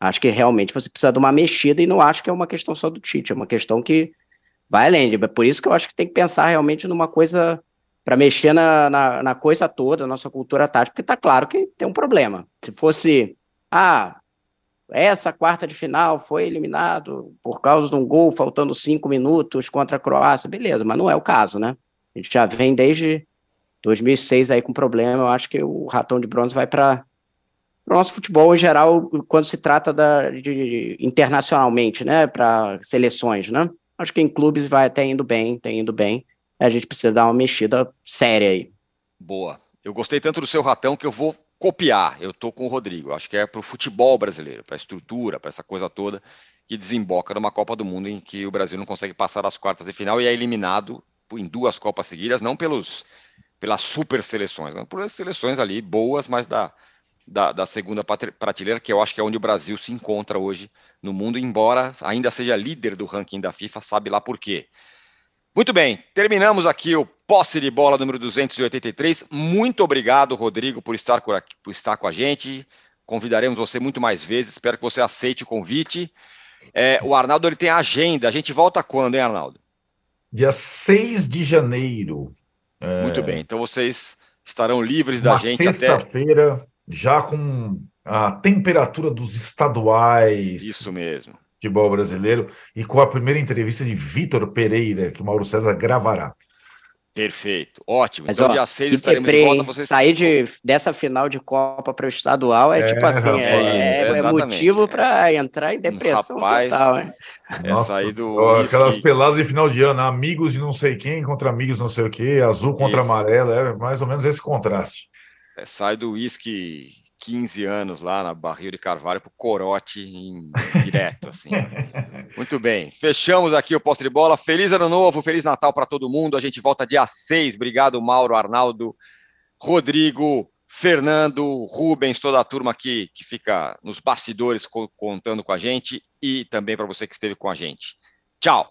Acho que realmente você precisa de uma mexida e não acho que é uma questão só do Tite, é uma questão que vai além. É por isso que eu acho que tem que pensar realmente numa coisa para mexer na, na, na, coisa toda, nossa cultura tática, porque está claro que tem um problema. Se fosse, ah, essa quarta de final foi eliminado por causa de um gol faltando cinco minutos contra a Croácia, beleza, mas não é o caso, né? A gente já vem desde 2006 aí com problema, eu acho que o ratão de bronze vai para o nosso futebol em geral, quando se trata da, de, internacionalmente, né, para seleções, né? Acho que em clubes vai até indo bem, tem indo bem a gente precisa dar uma mexida séria aí. Boa. Eu gostei tanto do seu ratão que eu vou copiar. Eu tô com o Rodrigo. Acho que é para o futebol brasileiro, para a estrutura, para essa coisa toda que desemboca numa Copa do Mundo em que o Brasil não consegue passar das quartas de final e é eliminado em duas Copas seguidas, não pelos pelas super seleções, não por seleções ali boas, mas da, da, da, segunda prateleira, que eu acho que é onde o Brasil se encontra hoje no mundo, embora ainda seja líder do ranking da FIFA, sabe lá por quê. Muito bem, terminamos aqui o posse de bola número 283. Muito obrigado, Rodrigo, por estar, por, aqui, por estar com a gente. Convidaremos você muito mais vezes. Espero que você aceite o convite. É, o Arnaldo ele tem a agenda. A gente volta quando, hein, Arnaldo? Dia 6 de janeiro. É... Muito bem. Então vocês estarão livres da gente sexta até. Sexta-feira, já com a temperatura dos estaduais. Isso mesmo futebol brasileiro e com a primeira entrevista de Vitor Pereira, que o Mauro César gravará. Perfeito, ótimo. Mas, então, ó, dia 6 estaremos deprê, de volta. Vocês... Sair de, dessa final de Copa para o estadual é, é tipo assim, rapaz, é, é, é motivo para entrar em depressão rapaz, total. Hein? É Nossa, sair do. aquelas peladas de final de ano, amigos de não sei quem contra amigos não sei o que, azul contra Isso. amarelo, é mais ou menos esse contraste. É, sai do uísque 15 anos lá na Barril de Carvalho para o Corote em direto, assim. Muito bem. Fechamos aqui o posto de bola. Feliz ano novo, feliz Natal para todo mundo. A gente volta dia 6. Obrigado, Mauro, Arnaldo, Rodrigo, Fernando, Rubens, toda a turma aqui que fica nos bastidores contando com a gente e também para você que esteve com a gente. Tchau.